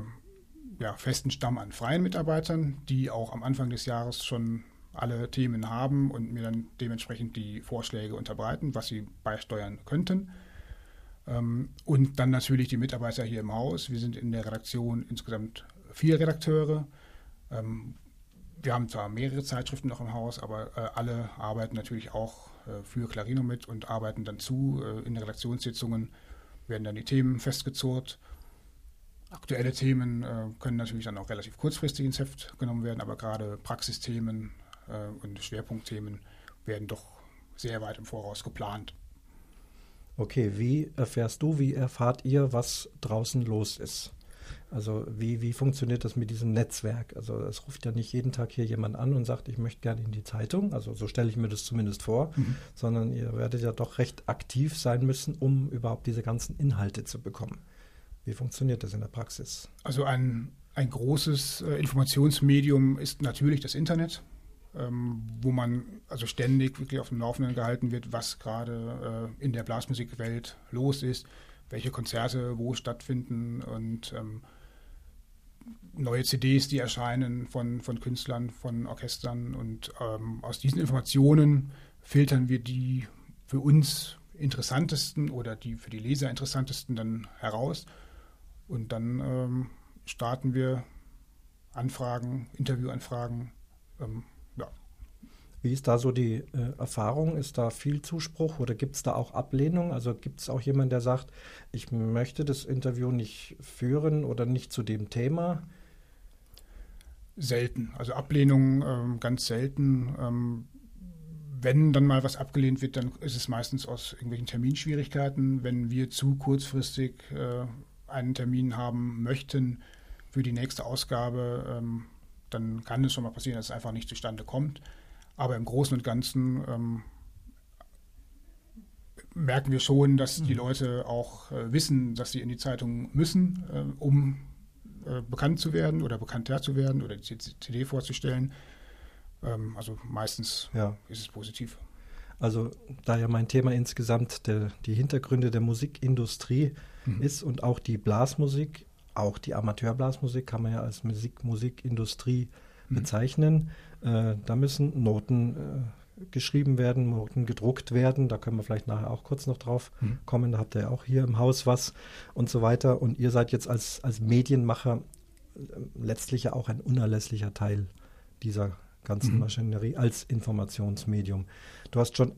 ja, festen Stamm an freien Mitarbeitern, die auch am Anfang des Jahres schon alle Themen haben und mir dann dementsprechend die Vorschläge unterbreiten, was sie beisteuern könnten. Ähm, und dann natürlich die Mitarbeiter hier im Haus. Wir sind in der Redaktion insgesamt vier Redakteure. Ähm, wir haben zwar mehrere Zeitschriften noch im Haus, aber äh, alle arbeiten natürlich auch äh, für Clarino mit und arbeiten dann zu. Äh, in Redaktionssitzungen werden dann die Themen festgezurrt. Aktuelle Themen können natürlich dann auch relativ kurzfristig ins Heft genommen werden, aber gerade Praxisthemen und Schwerpunktthemen werden doch sehr weit im Voraus geplant. Okay, wie erfährst du, wie erfahrt ihr, was draußen los ist? Also wie, wie funktioniert das mit diesem Netzwerk? Also es ruft ja nicht jeden Tag hier jemand an und sagt, ich möchte gerne in die Zeitung. Also so stelle ich mir das zumindest vor, mhm. sondern ihr werdet ja doch recht aktiv sein müssen, um überhaupt diese ganzen Inhalte zu bekommen. Wie funktioniert das in der Praxis? Also ein, ein großes äh, Informationsmedium ist natürlich das Internet, ähm, wo man also ständig wirklich auf dem Laufenden gehalten wird, was gerade äh, in der Blasmusikwelt los ist, welche Konzerte wo stattfinden und ähm, neue CDs, die erscheinen von, von Künstlern, von Orchestern. Und ähm, aus diesen Informationen filtern wir die für uns interessantesten oder die für die Leser interessantesten dann heraus. Und dann ähm, starten wir Anfragen, Interviewanfragen. Ähm. Wie ist da so die äh, Erfahrung? Ist da viel Zuspruch oder gibt es da auch Ablehnung? Also gibt es auch jemanden, der sagt, ich möchte das Interview nicht führen oder nicht zu dem Thema? selten. Also Ablehnung ähm, ganz selten. Ähm, wenn dann mal was abgelehnt wird, dann ist es meistens aus irgendwelchen Terminschwierigkeiten. Wenn wir zu kurzfristig äh, einen Termin haben möchten für die nächste Ausgabe, ähm, dann kann es schon mal passieren, dass es einfach nicht zustande kommt. Aber im Großen und Ganzen ähm, merken wir schon, dass mhm. die Leute auch äh, wissen, dass sie in die Zeitung müssen, äh, um äh, bekannt zu werden oder bekannter zu werden oder die CD vorzustellen. Ähm, also meistens ja. ist es positiv. Also da ja mein Thema insgesamt der, die Hintergründe der Musikindustrie mhm. ist und auch die Blasmusik, auch die Amateurblasmusik kann man ja als Musik, Musikindustrie mhm. bezeichnen. Äh, da müssen Noten äh, geschrieben werden, Noten gedruckt werden. Da können wir vielleicht nachher auch kurz noch drauf mhm. kommen. Da habt ihr ja auch hier im Haus was und so weiter. Und ihr seid jetzt als, als Medienmacher letztlich ja auch ein unerlässlicher Teil dieser ganzen mhm. Maschinerie als Informationsmedium. Du hast schon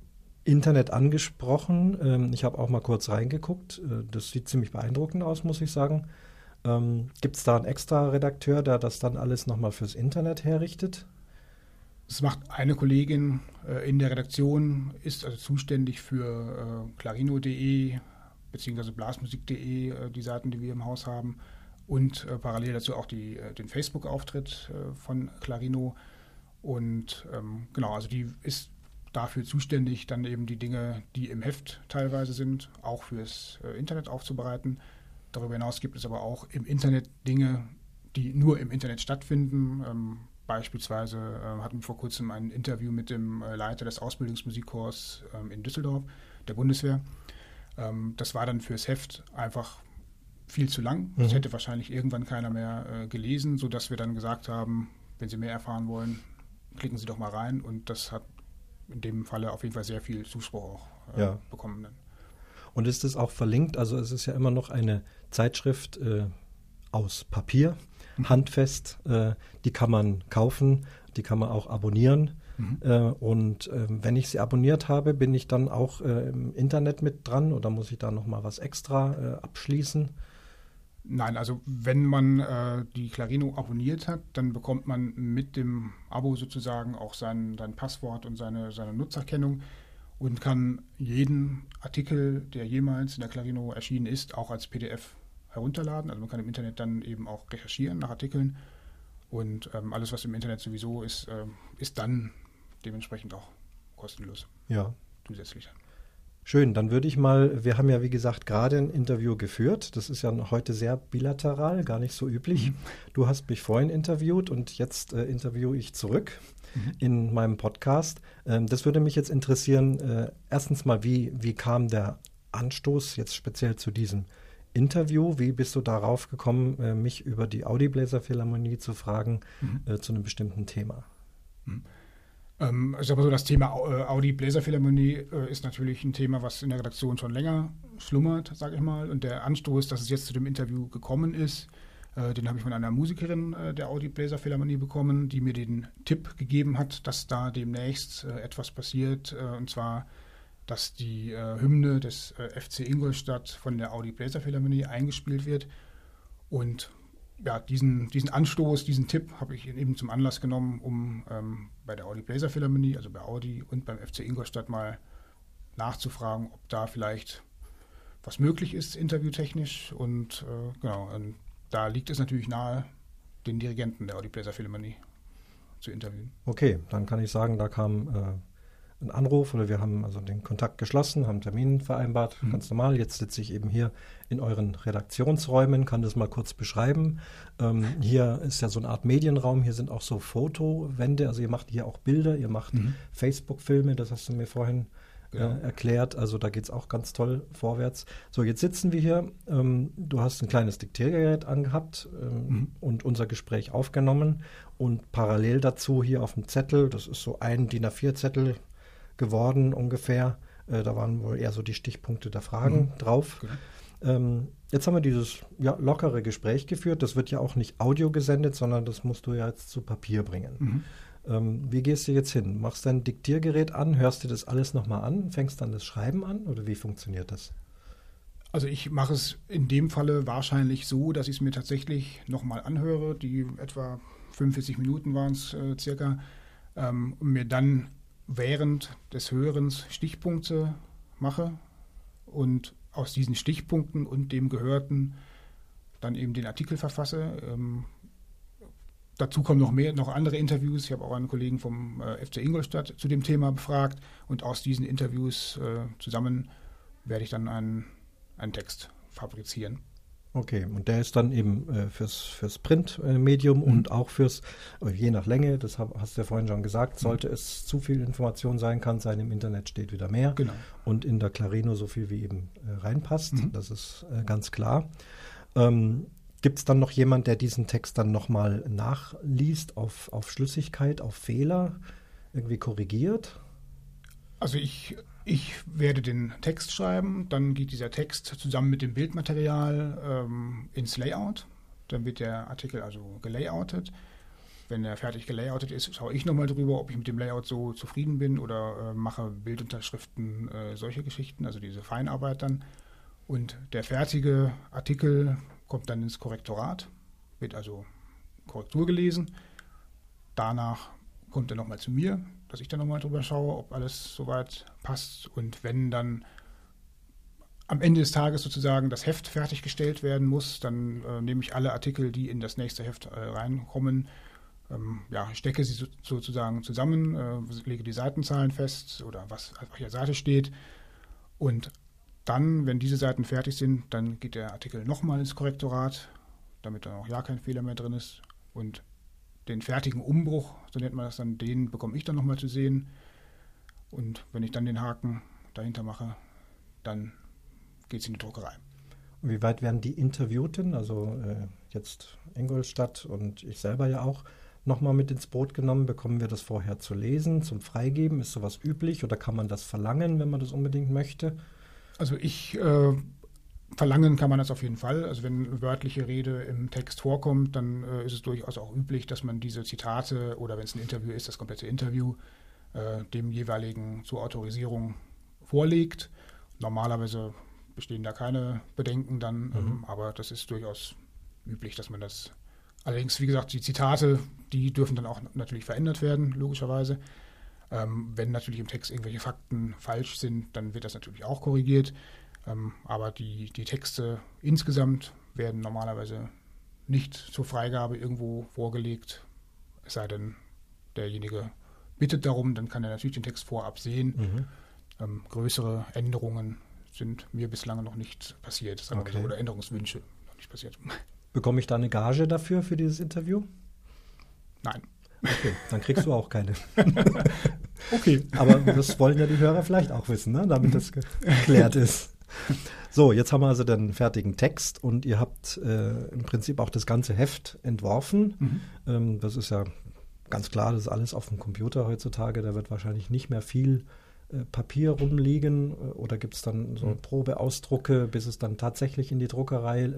Internet angesprochen. Ähm, ich habe auch mal kurz reingeguckt. Äh, das sieht ziemlich beeindruckend aus, muss ich sagen. Ähm, Gibt es da einen extra Redakteur, der das dann alles nochmal fürs Internet herrichtet? Das macht eine Kollegin äh, in der Redaktion, ist also zuständig für äh, clarino.de bzw. blasmusik.de, äh, die Seiten, die wir im Haus haben, und äh, parallel dazu auch die, äh, den Facebook-Auftritt äh, von Clarino. Und ähm, genau, also die ist dafür zuständig, dann eben die Dinge, die im Heft teilweise sind, auch fürs Internet aufzubereiten. Darüber hinaus gibt es aber auch im Internet Dinge, die nur im Internet stattfinden. Ähm, beispielsweise äh, hatten wir vor kurzem ein Interview mit dem äh, Leiter des Ausbildungsmusikkorps ähm, in Düsseldorf, der Bundeswehr. Ähm, das war dann fürs Heft einfach viel zu lang. Das mhm. hätte wahrscheinlich irgendwann keiner mehr äh, gelesen, sodass wir dann gesagt haben, wenn Sie mehr erfahren wollen, klicken Sie doch mal rein. Und das hat in dem Falle auf jeden Fall sehr viel Zuspruch auch äh, ja. bekommen. Dann. Und ist es auch verlinkt? Also es ist ja immer noch eine Zeitschrift äh, aus Papier, mhm. handfest. Äh, die kann man kaufen, die kann man auch abonnieren. Mhm. Äh, und ähm, wenn ich sie abonniert habe, bin ich dann auch äh, im Internet mit dran oder muss ich da noch mal was extra äh, abschließen? Nein, also wenn man äh, die Clarino abonniert hat, dann bekommt man mit dem Abo sozusagen auch sein, sein Passwort und seine, seine Nutzerkennung und kann jeden Artikel, der jemals in der Clarino erschienen ist, auch als PDF herunterladen. Also man kann im Internet dann eben auch recherchieren nach Artikeln und ähm, alles, was im Internet sowieso ist, äh, ist dann dementsprechend auch kostenlos. Ja. Zusätzlich. Schön, dann würde ich mal, wir haben ja wie gesagt gerade ein Interview geführt. Das ist ja heute sehr bilateral, gar nicht so üblich. Mhm. Du hast mich vorhin interviewt und jetzt äh, interviewe ich zurück mhm. in meinem Podcast. Ähm, das würde mich jetzt interessieren. Äh, erstens mal, wie, wie kam der Anstoß jetzt speziell zu diesem Interview? Wie bist du darauf gekommen, äh, mich über die Audi Bläser Philharmonie zu fragen mhm. Äh, zu einem bestimmten Thema? Mhm. Ähm, ich sage mal so, das Thema äh, Audi Bläser Philharmonie äh, ist natürlich ein Thema, was in der Redaktion schon länger schlummert, sage ich mal. Und der Anstoß, dass es jetzt zu dem Interview gekommen ist, äh, den habe ich von einer Musikerin äh, der Audi Bläser Philharmonie bekommen, die mir den Tipp gegeben hat, dass da demnächst etwas passiert. Und zwar, dass die Hymne des FC Ingolstadt von der Audi Bläser Philharmonie eingespielt wird. Und ja, diesen, diesen Anstoß, diesen Tipp habe ich eben zum Anlass genommen, um ähm, bei der Audi Blazer Philharmonie, also bei Audi und beim FC Ingolstadt mal nachzufragen, ob da vielleicht was möglich ist, interviewtechnisch. Und äh, genau, und da liegt es natürlich nahe, den Dirigenten der Audi Blazer Philharmonie zu interviewen. Okay, dann kann ich sagen, da kam äh, einen Anruf oder wir haben also den Kontakt geschlossen, haben einen Termin vereinbart, mhm. ganz normal. Jetzt sitze ich eben hier in euren Redaktionsräumen, kann das mal kurz beschreiben. Ähm, hier ist ja so eine Art Medienraum, hier sind auch so Fotowände, also ihr macht hier auch Bilder, ihr macht mhm. Facebook-Filme, das hast du mir vorhin äh, genau. erklärt. Also da geht es auch ganz toll vorwärts. So, jetzt sitzen wir hier. Ähm, du hast ein kleines Diktiergerät angehabt ähm, mhm. und unser Gespräch aufgenommen. Und parallel dazu hier auf dem Zettel, das ist so ein DIN A4-Zettel, geworden ungefähr. Äh, da waren wohl eher so die Stichpunkte der Fragen mhm. drauf. Genau. Ähm, jetzt haben wir dieses ja, lockere Gespräch geführt. Das wird ja auch nicht Audio gesendet, sondern das musst du ja jetzt zu Papier bringen. Mhm. Ähm, wie gehst du jetzt hin? Machst dein Diktiergerät an, hörst dir das alles nochmal an, fängst dann das Schreiben an oder wie funktioniert das? Also ich mache es in dem Falle wahrscheinlich so, dass ich es mir tatsächlich nochmal anhöre, die etwa 45 Minuten waren es äh, circa, ähm, und mir dann während des Hörens Stichpunkte mache und aus diesen Stichpunkten und dem Gehörten dann eben den Artikel verfasse. Ähm, dazu kommen noch mehr, noch andere Interviews. Ich habe auch einen Kollegen vom äh, FC Ingolstadt zu dem Thema befragt und aus diesen Interviews äh, zusammen werde ich dann einen, einen Text fabrizieren. Okay, und der ist dann eben äh, fürs, fürs Printmedium mhm. und auch fürs, äh, je nach Länge, das hab, hast du ja vorhin schon gesagt, mhm. sollte mhm. es zu viel Information sein, kann sein, im Internet steht wieder mehr. Genau. Und in der Clarino so viel wie eben äh, reinpasst, mhm. das ist äh, ganz klar. Ähm, Gibt es dann noch jemand, der diesen Text dann nochmal nachliest auf, auf Schlüssigkeit, auf Fehler, irgendwie korrigiert? Also ich ich werde den Text schreiben, dann geht dieser Text zusammen mit dem Bildmaterial ähm, ins Layout. Dann wird der Artikel also gelayoutet. Wenn er fertig gelayoutet ist, schaue ich nochmal drüber, ob ich mit dem Layout so zufrieden bin oder äh, mache Bildunterschriften, äh, solche Geschichten, also diese Feinarbeit dann. Und der fertige Artikel kommt dann ins Korrektorat, wird also Korrektur gelesen. Danach kommt er nochmal zu mir, dass ich dann nochmal drüber schaue, ob alles soweit passt. Und wenn dann am Ende des Tages sozusagen das Heft fertiggestellt werden muss, dann äh, nehme ich alle Artikel, die in das nächste Heft äh, reinkommen, ähm, ja, stecke sie so, sozusagen zusammen, äh, lege die Seitenzahlen fest oder was auf welcher Seite steht. Und dann, wenn diese Seiten fertig sind, dann geht der Artikel nochmal ins Korrektorat, damit dann auch ja kein Fehler mehr drin ist. Und den fertigen Umbruch, so nennt man das dann, den bekomme ich dann nochmal zu sehen. Und wenn ich dann den Haken dahinter mache, dann geht es in die Druckerei. Und wie weit werden die Interviewten, also äh, jetzt Ingolstadt und ich selber ja auch, nochmal mit ins Boot genommen? Bekommen wir das vorher zu lesen, zum Freigeben? Ist sowas üblich oder kann man das verlangen, wenn man das unbedingt möchte? Also ich äh, verlangen kann man das auf jeden Fall. Also wenn wörtliche Rede im Text vorkommt, dann äh, ist es durchaus auch üblich, dass man diese Zitate oder wenn es ein Interview ist, das komplette Interview äh, dem jeweiligen zur Autorisierung vorlegt. Normalerweise bestehen da keine Bedenken dann, mhm. ähm, aber das ist durchaus üblich, dass man das. Allerdings, wie gesagt, die Zitate, die dürfen dann auch natürlich verändert werden, logischerweise. Ähm, wenn natürlich im Text irgendwelche Fakten falsch sind, dann wird das natürlich auch korrigiert. Ähm, aber die, die Texte insgesamt werden normalerweise nicht zur Freigabe irgendwo vorgelegt, es sei denn, derjenige bittet darum, dann kann er natürlich den Text vorab sehen. Mhm. Ähm, größere Änderungen sind mir bislang noch nicht passiert, sagen okay. so, oder Änderungswünsche noch nicht passiert. Bekomme ich da eine Gage dafür, für dieses Interview? Nein. Okay, dann kriegst du auch keine. okay. Aber das wollen ja die Hörer vielleicht auch wissen, ne? damit das geklärt ist. So, jetzt haben wir also den fertigen Text und ihr habt äh, im Prinzip auch das ganze Heft entworfen. Mhm. Ähm, das ist ja ganz klar, das ist alles auf dem Computer heutzutage. Da wird wahrscheinlich nicht mehr viel äh, Papier rumliegen äh, oder gibt es dann so mhm. Probeausdrucke, bis es dann tatsächlich in die Druckerei äh,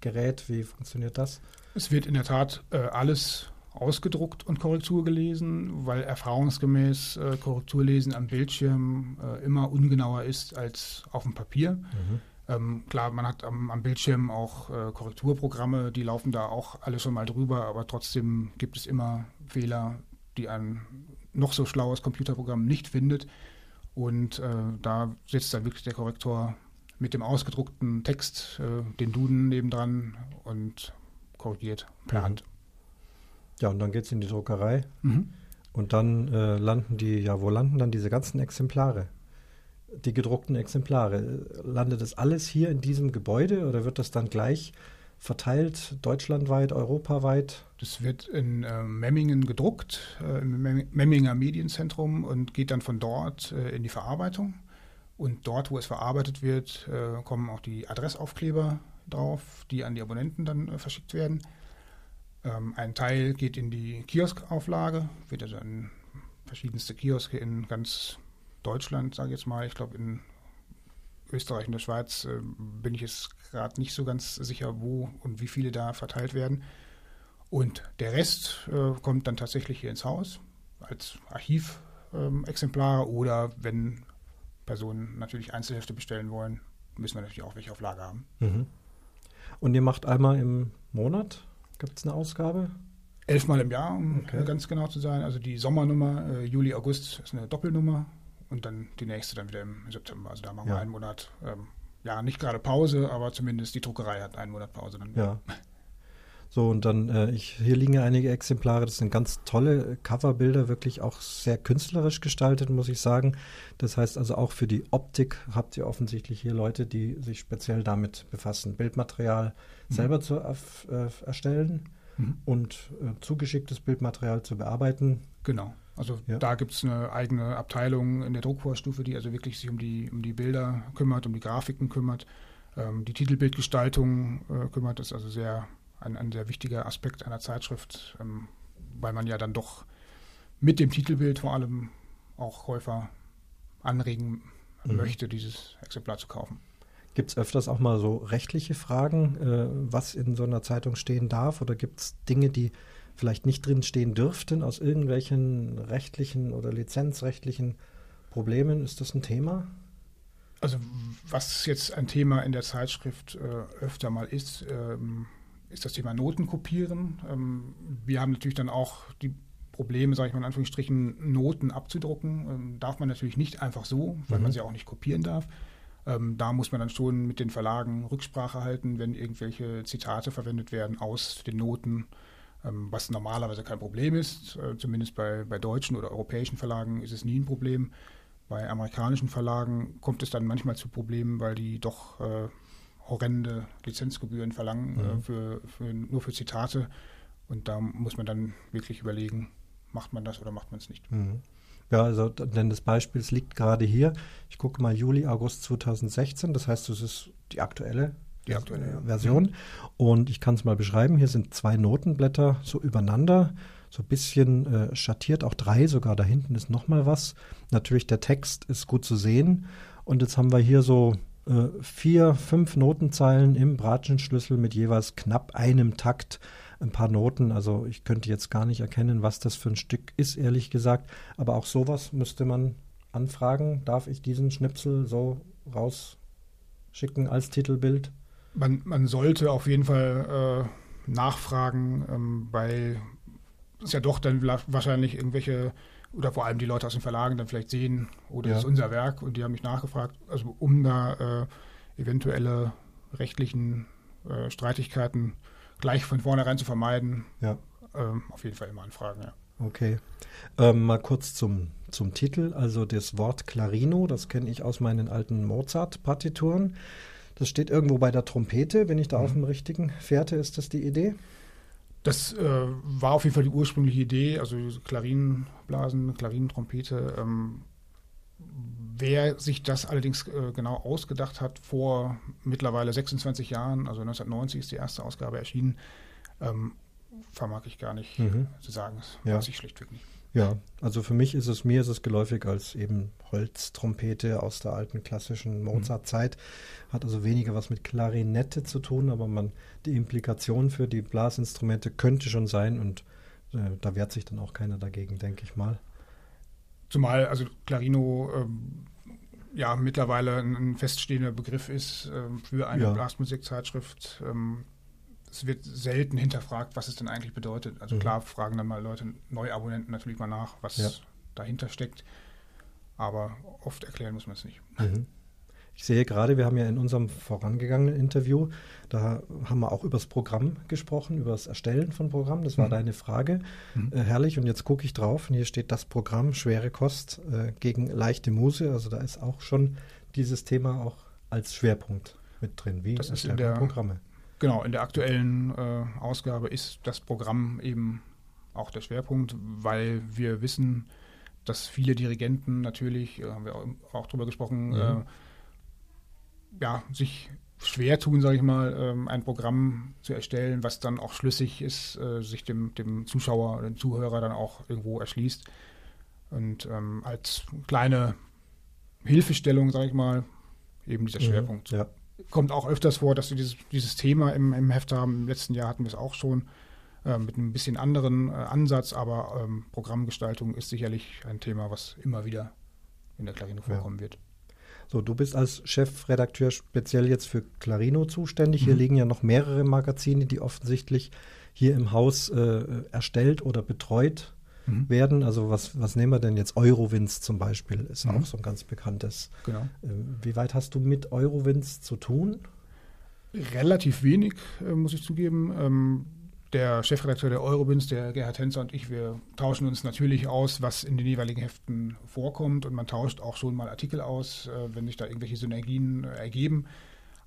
gerät? Wie funktioniert das? Es wird in der Tat äh, alles ausgedruckt und Korrektur gelesen, weil erfahrungsgemäß äh, Korrekturlesen am Bildschirm äh, immer ungenauer ist als auf dem Papier. Mhm. Ähm, klar, man hat am, am Bildschirm auch äh, Korrekturprogramme, die laufen da auch alle schon mal drüber, aber trotzdem gibt es immer Fehler, die ein noch so schlaues Computerprogramm nicht findet. Und äh, da sitzt dann wirklich der Korrektor mit dem ausgedruckten Text, äh, den Duden nebendran und korrigiert per. Hand. Ja, und dann geht es in die Druckerei. Mhm. Und dann äh, landen die, ja, wo landen dann diese ganzen Exemplare? Die gedruckten Exemplare. Landet das alles hier in diesem Gebäude oder wird das dann gleich verteilt, deutschlandweit, europaweit? Das wird in äh, Memmingen gedruckt, äh, im Memminger Medienzentrum und geht dann von dort äh, in die Verarbeitung. Und dort, wo es verarbeitet wird, äh, kommen auch die Adressaufkleber drauf, die an die Abonnenten dann äh, verschickt werden. Ähm, ein Teil geht in die Kioskauflage, wird also in verschiedenste Kioske in ganz Deutschland, sage ich jetzt mal. Ich glaube, in Österreich und der Schweiz äh, bin ich jetzt gerade nicht so ganz sicher, wo und wie viele da verteilt werden. Und der Rest äh, kommt dann tatsächlich hier ins Haus als Archivexemplar ähm, oder wenn Personen natürlich Einzelhefte bestellen wollen, müssen wir natürlich auch welche auf Lager haben. Mhm. Und ihr macht einmal im Monat Gibt es eine Ausgabe? Elfmal im Jahr, um okay. ganz genau zu sein. Also die Sommernummer, äh, Juli, August ist eine Doppelnummer und dann die nächste dann wieder im September. Also da machen ja. wir einen Monat, ähm, ja, nicht gerade Pause, aber zumindest die Druckerei hat einen Monat Pause dann. Ja. So, und dann, äh, ich, hier liegen ja einige Exemplare, das sind ganz tolle Coverbilder, wirklich auch sehr künstlerisch gestaltet, muss ich sagen. Das heißt also auch für die Optik habt ihr offensichtlich hier Leute, die sich speziell damit befassen, Bildmaterial mhm. selber zu äh, erstellen mhm. und äh, zugeschicktes Bildmaterial zu bearbeiten. Genau. Also ja. da gibt es eine eigene Abteilung in der Druckvorstufe, die also wirklich sich um die, um die Bilder kümmert, um die Grafiken kümmert, ähm, die Titelbildgestaltung äh, kümmert. Das ist also sehr ein, ein sehr wichtiger Aspekt einer Zeitschrift, ähm, weil man ja dann doch mit dem Titelbild vor allem auch Käufer anregen mhm. möchte, dieses Exemplar zu kaufen. Gibt es öfters auch mal so rechtliche Fragen, äh, was in so einer Zeitung stehen darf? Oder gibt es Dinge, die vielleicht nicht drin stehen dürften aus irgendwelchen rechtlichen oder lizenzrechtlichen Problemen? Ist das ein Thema? Also was jetzt ein Thema in der Zeitschrift äh, öfter mal ist, ähm, ist das Thema Notenkopieren. Ähm, wir haben natürlich dann auch die Probleme, sage ich mal in Anführungsstrichen, Noten abzudrucken. Ähm, darf man natürlich nicht einfach so, weil mhm. man sie auch nicht kopieren darf. Ähm, da muss man dann schon mit den Verlagen Rücksprache halten, wenn irgendwelche Zitate verwendet werden aus den Noten, ähm, was normalerweise kein Problem ist. Äh, zumindest bei, bei deutschen oder europäischen Verlagen ist es nie ein Problem. Bei amerikanischen Verlagen kommt es dann manchmal zu Problemen, weil die doch äh, horrende Lizenzgebühren verlangen äh, mhm. äh, für, für, nur für Zitate. Und da muss man dann wirklich überlegen, macht man das oder macht man es nicht. Mhm. Ja, also denn das Beispiel liegt gerade hier. Ich gucke mal Juli, August 2016. Das heißt, das ist die aktuelle, die aktuelle ja. Version. Und ich kann es mal beschreiben. Hier sind zwei Notenblätter so übereinander, so ein bisschen äh, schattiert, auch drei sogar. Da hinten ist noch mal was. Natürlich der Text ist gut zu sehen. Und jetzt haben wir hier so äh, vier, fünf Notenzeilen im Bratschenschlüssel mit jeweils knapp einem Takt ein paar Noten. Also ich könnte jetzt gar nicht erkennen, was das für ein Stück ist, ehrlich gesagt. Aber auch sowas müsste man anfragen. Darf ich diesen Schnipsel so rausschicken als Titelbild? Man, man sollte auf jeden Fall äh, nachfragen, ähm, weil es ja doch dann wahrscheinlich irgendwelche oder vor allem die Leute aus den Verlagen dann vielleicht sehen, oh, das ja. ist unser Werk und die haben mich nachgefragt, also um da äh, eventuelle rechtlichen äh, Streitigkeiten gleich von vornherein zu vermeiden, ja. ähm, auf jeden Fall immer anfragen, ja. Okay. Ähm, mal kurz zum, zum Titel. Also das Wort Clarino, das kenne ich aus meinen alten Mozart-Partituren. Das steht irgendwo bei der Trompete, wenn ich da mhm. auf dem richtigen Fährte. Ist das die Idee? Das äh, war auf jeden Fall die ursprüngliche Idee, also Klarinenblasen, Klarinentrompete. Ähm, wer sich das allerdings äh, genau ausgedacht hat, vor mittlerweile 26 Jahren, also 1990 ist die erste Ausgabe erschienen, ähm, vermag ich gar nicht mhm. zu sagen. Das ja. weiß ich schlichtweg nicht. Ja, also für mich ist es, mir ist es geläufig als eben Holztrompete aus der alten klassischen mhm. Mozart-Zeit. Hat also weniger was mit Klarinette zu tun, aber man, die Implikation für die Blasinstrumente könnte schon sein und äh, da wehrt sich dann auch keiner dagegen, denke ich mal. Zumal also Clarino ähm, ja mittlerweile ein, feststehender Begriff ist ähm, für eine ja. Blasmusikzeitschrift. Ähm, es wird selten hinterfragt, was es denn eigentlich bedeutet. Also mhm. klar fragen dann mal Leute, Neuabonnenten natürlich mal nach, was ja. dahinter steckt. Aber oft erklären muss man es nicht. Mhm. Ich sehe gerade, wir haben ja in unserem vorangegangenen Interview, da haben wir auch über das Programm gesprochen, über das Erstellen von Programmen. Das war mhm. deine Frage. Mhm. Äh, herrlich. Und jetzt gucke ich drauf und hier steht das Programm Schwere Kost äh, gegen leichte Muse. Also da ist auch schon dieses Thema auch als Schwerpunkt mit drin. Wie das ist in der, Programme. Genau, in der aktuellen äh, Ausgabe ist das Programm eben auch der Schwerpunkt, weil wir wissen, dass viele Dirigenten natürlich, äh, haben wir auch drüber gesprochen, mhm. äh, ja, sich schwer tun, sage ich mal, ähm, ein Programm zu erstellen, was dann auch schlüssig ist, äh, sich dem, dem Zuschauer, dem Zuhörer dann auch irgendwo erschließt. Und ähm, als kleine Hilfestellung, sage ich mal, eben dieser mhm, Schwerpunkt. Ja kommt auch öfters vor, dass wir dieses, dieses Thema im, im Heft haben. Im letzten Jahr hatten wir es auch schon mit einem bisschen anderen äh, Ansatz, aber ähm, Programmgestaltung ist sicherlich ein Thema, was immer wieder in der Clarino vorkommen ja. wird. So, du bist als Chefredakteur speziell jetzt für Clarino zuständig. Mhm. Hier liegen ja noch mehrere Magazine, die offensichtlich hier im Haus äh, erstellt oder betreut mhm. werden. Also was, was nehmen wir denn jetzt? Eurowins zum Beispiel ist mhm. auch so ein ganz bekanntes. Genau. Ähm, wie weit hast du mit Eurowins zu tun? Relativ wenig, äh, muss ich zugeben. Ähm, der Chefredakteur der Eurowins, der Gerhard Henzer und ich, wir tauschen uns natürlich aus, was in den jeweiligen Heften vorkommt und man tauscht auch schon mal Artikel aus, äh, wenn sich da irgendwelche Synergien äh, ergeben.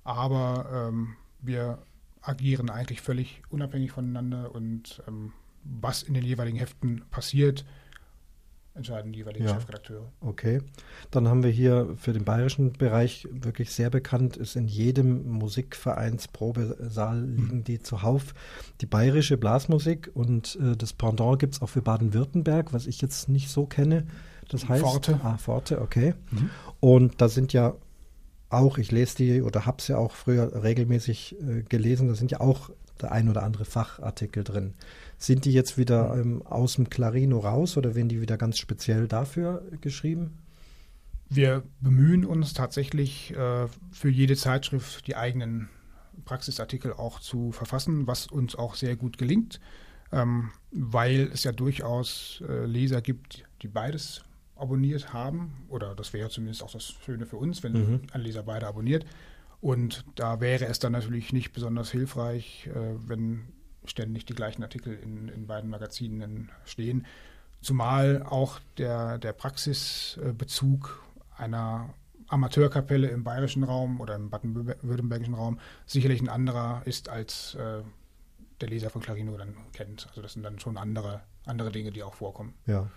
Aber ähm, wir agieren eigentlich völlig unabhängig voneinander und ähm, was in den jeweiligen Heften passiert, entscheiden die jeweiligen ja. Chefredakteure. Okay. Dann haben wir hier für den bayerischen Bereich wirklich sehr bekannt, ist in jedem Musikvereinsprobesaal mhm. liegen die zuhauf. Die bayerische Blasmusik und äh, das Pendant gibt es auch für Baden-Württemberg, was ich jetzt nicht so kenne. Das heißt. Forte. Ah, Forte, okay. Mhm. Und da sind ja auch, ich lese die oder habe sie auch früher regelmäßig äh, gelesen, da sind ja auch der ein oder andere Fachartikel drin. Sind die jetzt wieder ähm, aus dem Clarino raus oder werden die wieder ganz speziell dafür geschrieben? Wir bemühen uns tatsächlich äh, für jede Zeitschrift die eigenen Praxisartikel auch zu verfassen, was uns auch sehr gut gelingt, ähm, weil es ja durchaus äh, Leser gibt, die beides abonniert haben. Oder das wäre zumindest auch das Schöne für uns, wenn mhm. ein Leser beide abonniert. Und da wäre es dann natürlich nicht besonders hilfreich, äh, wenn ständig die gleichen Artikel in, in beiden Magazinen stehen. Zumal auch der, der Praxisbezug einer Amateurkapelle im bayerischen Raum oder im baden-württembergischen Raum sicherlich ein anderer ist, als äh, der Leser von Clarino dann kennt. Also das sind dann schon andere, andere Dinge, die auch vorkommen. Ja.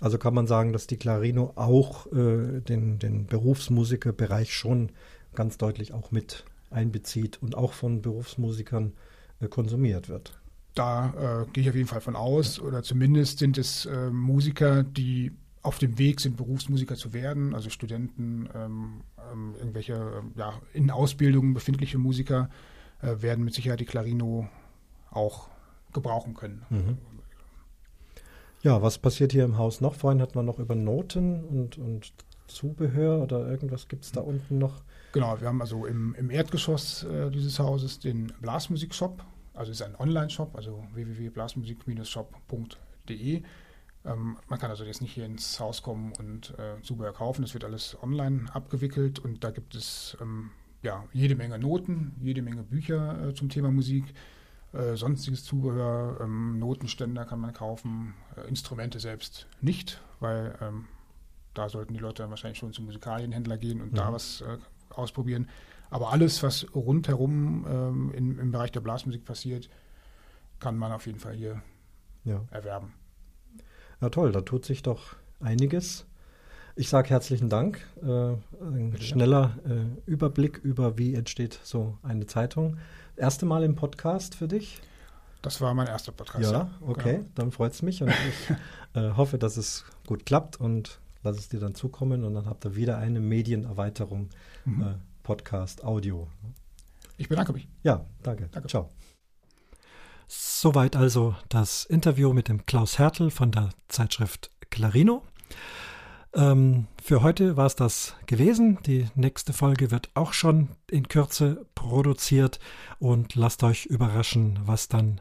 Also kann man sagen, dass die Clarino auch äh, den, den Berufsmusikerbereich schon ganz deutlich auch mit einbezieht und auch von Berufsmusikern äh, konsumiert wird. Da äh, gehe ich auf jeden Fall von aus, oder zumindest sind es äh, Musiker, die auf dem Weg sind, Berufsmusiker zu werden, also Studenten, ähm, ähm, irgendwelche ähm, ja, in Ausbildung befindliche Musiker äh, werden mit Sicherheit die Clarino auch gebrauchen können. Mhm. Ja, was passiert hier im Haus noch? Vorhin hat man noch über Noten und, und Zubehör oder irgendwas gibt es da unten noch? Genau, wir haben also im, im Erdgeschoss äh, dieses Hauses den Blasmusik-Shop, also ist ein Online-Shop, also www.blasmusik-shop.de. Ähm, man kann also jetzt nicht hier ins Haus kommen und äh, Zubehör kaufen. Das wird alles online abgewickelt und da gibt es ähm, ja, jede Menge Noten, jede Menge Bücher äh, zum Thema Musik, äh, sonstiges Zubehör, ähm, Notenständer kann man kaufen, äh, Instrumente selbst nicht, weil ähm, da sollten die Leute dann wahrscheinlich schon zum Musikalienhändler gehen und ja. da mhm. was äh, ausprobieren. Aber alles, was rundherum ähm, in, im Bereich der Blasmusik passiert, kann man auf jeden Fall hier ja. erwerben. Ja, toll, da tut sich doch einiges. Ich sage herzlichen Dank. Äh, ein Bitte schneller äh, Überblick über, wie entsteht so eine Zeitung. Erste Mal im Podcast für dich? Das war mein erster Podcast. Ja, okay, genau. dann freut es mich und ich äh, hoffe, dass es gut klappt und lass es dir dann zukommen und dann habt ihr wieder eine Medienerweiterung, mhm. Äh, Podcast, Audio. Ich bedanke mich. Ja, danke. danke. Ciao. Soweit also das Interview mit dem Klaus Hertel von der Zeitschrift Clarino. Ähm, für heute war es das gewesen. Die nächste Folge wird auch schon in Kürze produziert und lasst euch überraschen, was dann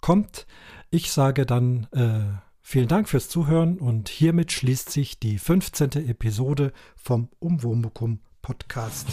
kommt. Ich sage dann äh, vielen Dank fürs Zuhören und hiermit schließt sich die 15. Episode vom Umwomukum Podcast.